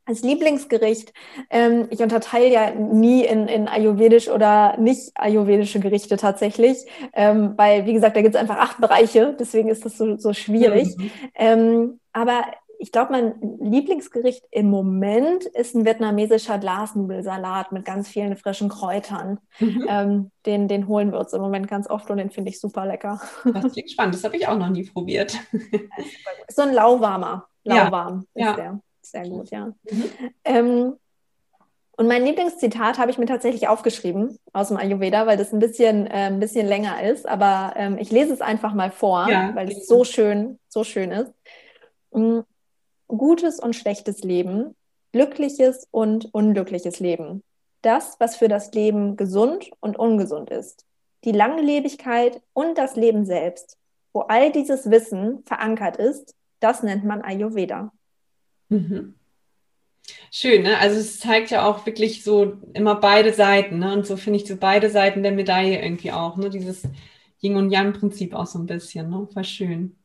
als Lieblingsgericht, ähm, ich unterteile ja nie in, in ayurvedisch oder nicht ayurvedische Gerichte tatsächlich, ähm, weil, wie gesagt, da gibt es einfach acht Bereiche, deswegen ist das so, so schwierig. Mhm. Ähm, aber ich glaube, mein Lieblingsgericht im Moment ist ein vietnamesischer Glasnudelsalat mit ganz vielen frischen Kräutern. Mhm. Ähm, den, den holen wir uns im Moment ganz oft und den finde ich super lecker. Das klingt spannend, das habe ich auch noch nie probiert. <laughs> so ein lauwarmer, lauwarm ja. ist ja. der. Sehr gut, ja. Mhm. Ähm, und mein Lieblingszitat habe ich mir tatsächlich aufgeschrieben aus dem Ayurveda, weil das ein bisschen, äh, ein bisschen länger ist. Aber ähm, ich lese es einfach mal vor, ja, weil es so schön, so schön ist. Mm, gutes und schlechtes Leben, glückliches und unglückliches Leben. Das, was für das Leben gesund und ungesund ist. Die Langlebigkeit und das Leben selbst. Wo all dieses Wissen verankert ist, das nennt man Ayurveda. Mhm. Schön, ne? Also es zeigt ja auch wirklich so immer beide Seiten, ne? Und so finde ich so beide Seiten der Medaille irgendwie auch, ne? Dieses Yin und Yang-Prinzip auch so ein bisschen, ne? War schön.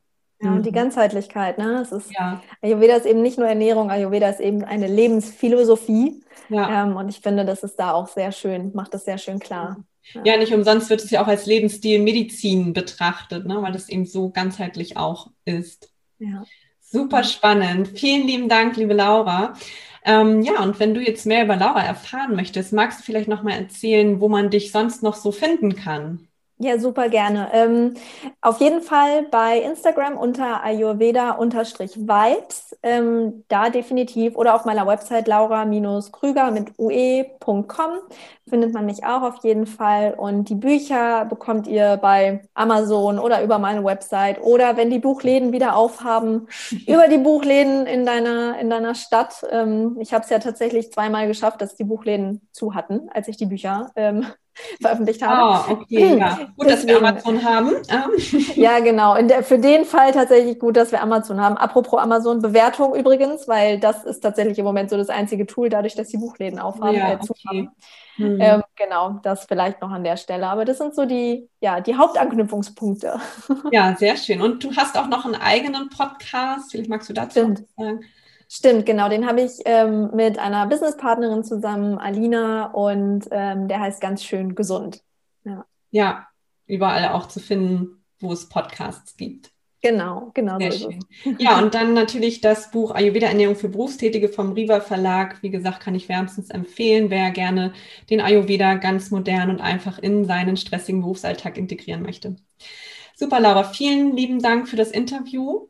Ja, und die mhm. Ganzheitlichkeit, ne? Es ist, ja. Ayurveda ist eben nicht nur Ernährung, Ayurveda ist eben eine Lebensphilosophie. Ja. Ähm, und ich finde, das ist da auch sehr schön, macht das sehr schön klar. Ja. ja, nicht umsonst wird es ja auch als Lebensstil Medizin betrachtet, ne? weil es eben so ganzheitlich auch ist. Ja. Super spannend. Vielen lieben Dank, liebe Laura. Ähm, ja, und wenn du jetzt mehr über Laura erfahren möchtest, magst du vielleicht nochmal erzählen, wo man dich sonst noch so finden kann? Ja, super gerne. Ähm, auf jeden Fall bei Instagram unter Ayurveda-Vibes, ähm, da definitiv, oder auf meiner Website laura-krüger mit ue.com findet man mich auch auf jeden Fall. Und die Bücher bekommt ihr bei Amazon oder über meine Website oder wenn die Buchläden wieder aufhaben, <laughs> über die Buchläden in deiner, in deiner Stadt. Ähm, ich habe es ja tatsächlich zweimal geschafft, dass die Buchläden zu hatten, als ich die Bücher ähm, <laughs> veröffentlicht habe. Ah, okay, ja. Gut, dass wir Amazon haben. <laughs> ja, genau. Der, für den Fall tatsächlich gut, dass wir Amazon haben. Apropos Amazon, Bewertung übrigens, weil das ist tatsächlich im Moment so das einzige Tool, dadurch, dass die Buchläden aufhaben. Ja, äh, okay. Hm. Ähm, genau, das vielleicht noch an der Stelle. Aber das sind so die, ja, die Hauptanknüpfungspunkte. Ja, sehr schön. Und du hast auch noch einen eigenen Podcast. Vielleicht magst du dazu Stimmt. sagen. Stimmt, genau. Den habe ich ähm, mit einer Businesspartnerin zusammen, Alina, und ähm, der heißt ganz schön gesund. Ja. ja, überall auch zu finden, wo es Podcasts gibt. Genau, genau. Sehr so schön. Ja, und dann natürlich das Buch Ayurveda Ernährung für Berufstätige vom Riva Verlag. Wie gesagt, kann ich wärmstens empfehlen, wer gerne den Ayurveda ganz modern und einfach in seinen stressigen Berufsalltag integrieren möchte. Super, Laura. Vielen lieben Dank für das Interview.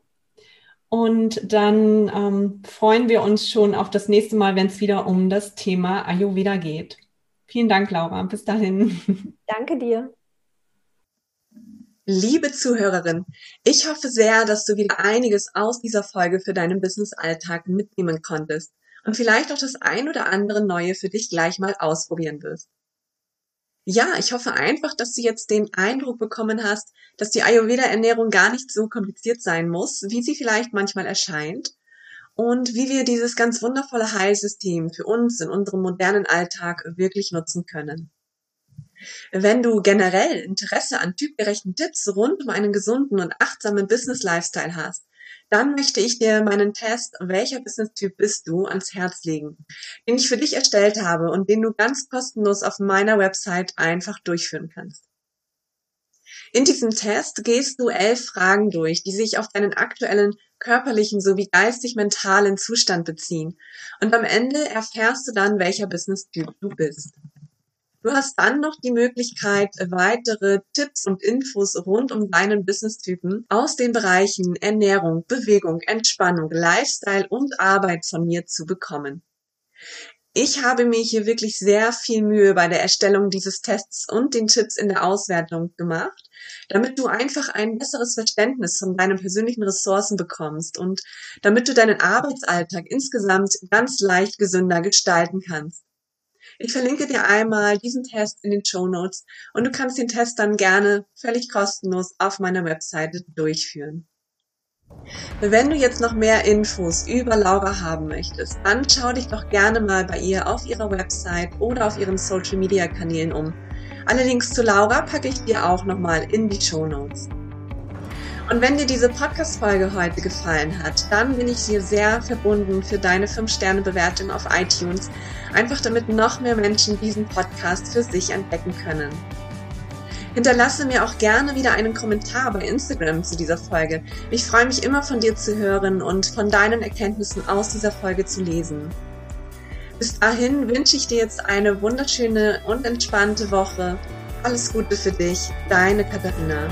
Und dann ähm, freuen wir uns schon auf das nächste Mal, wenn es wieder um das Thema Ayurveda geht. Vielen Dank, Laura. Bis dahin. <laughs> Danke dir. Liebe Zuhörerin, ich hoffe sehr, dass du wieder einiges aus dieser Folge für deinen Business-Alltag mitnehmen konntest und vielleicht auch das ein oder andere Neue für dich gleich mal ausprobieren wirst. Ja, ich hoffe einfach, dass du jetzt den Eindruck bekommen hast, dass die Ayurveda-Ernährung gar nicht so kompliziert sein muss, wie sie vielleicht manchmal erscheint. und wie wir dieses ganz wundervolle Heilsystem für uns in unserem modernen Alltag wirklich nutzen können. Wenn du generell Interesse an typgerechten Tipps rund um einen gesunden und achtsamen Business Lifestyle hast, dann möchte ich dir meinen Test Welcher Business-Typ bist du ans Herz legen, den ich für dich erstellt habe und den du ganz kostenlos auf meiner Website einfach durchführen kannst. In diesem Test gehst du elf Fragen durch, die sich auf deinen aktuellen körperlichen sowie geistig-mentalen Zustand beziehen. Und am Ende erfährst du dann, welcher Business-Typ du bist. Du hast dann noch die Möglichkeit, weitere Tipps und Infos rund um deinen Business-Typen aus den Bereichen Ernährung, Bewegung, Entspannung, Lifestyle und Arbeit von mir zu bekommen. Ich habe mir hier wirklich sehr viel Mühe bei der Erstellung dieses Tests und den Tipps in der Auswertung gemacht, damit du einfach ein besseres Verständnis von deinen persönlichen Ressourcen bekommst und damit du deinen Arbeitsalltag insgesamt ganz leicht gesünder gestalten kannst. Ich verlinke dir einmal diesen Test in den Show Notes und du kannst den Test dann gerne völlig kostenlos auf meiner Webseite durchführen. Wenn du jetzt noch mehr Infos über Laura haben möchtest, dann schau dich doch gerne mal bei ihr auf ihrer Website oder auf ihren Social Media Kanälen um. Allerdings zu Laura packe ich dir auch nochmal in die Show Notes. Und wenn dir diese Podcast-Folge heute gefallen hat, dann bin ich dir sehr verbunden für deine 5-Sterne-Bewertung auf iTunes, einfach damit noch mehr Menschen diesen Podcast für sich entdecken können. Hinterlasse mir auch gerne wieder einen Kommentar bei Instagram zu dieser Folge. Ich freue mich immer von dir zu hören und von deinen Erkenntnissen aus dieser Folge zu lesen. Bis dahin wünsche ich dir jetzt eine wunderschöne und entspannte Woche. Alles Gute für dich, deine Katharina.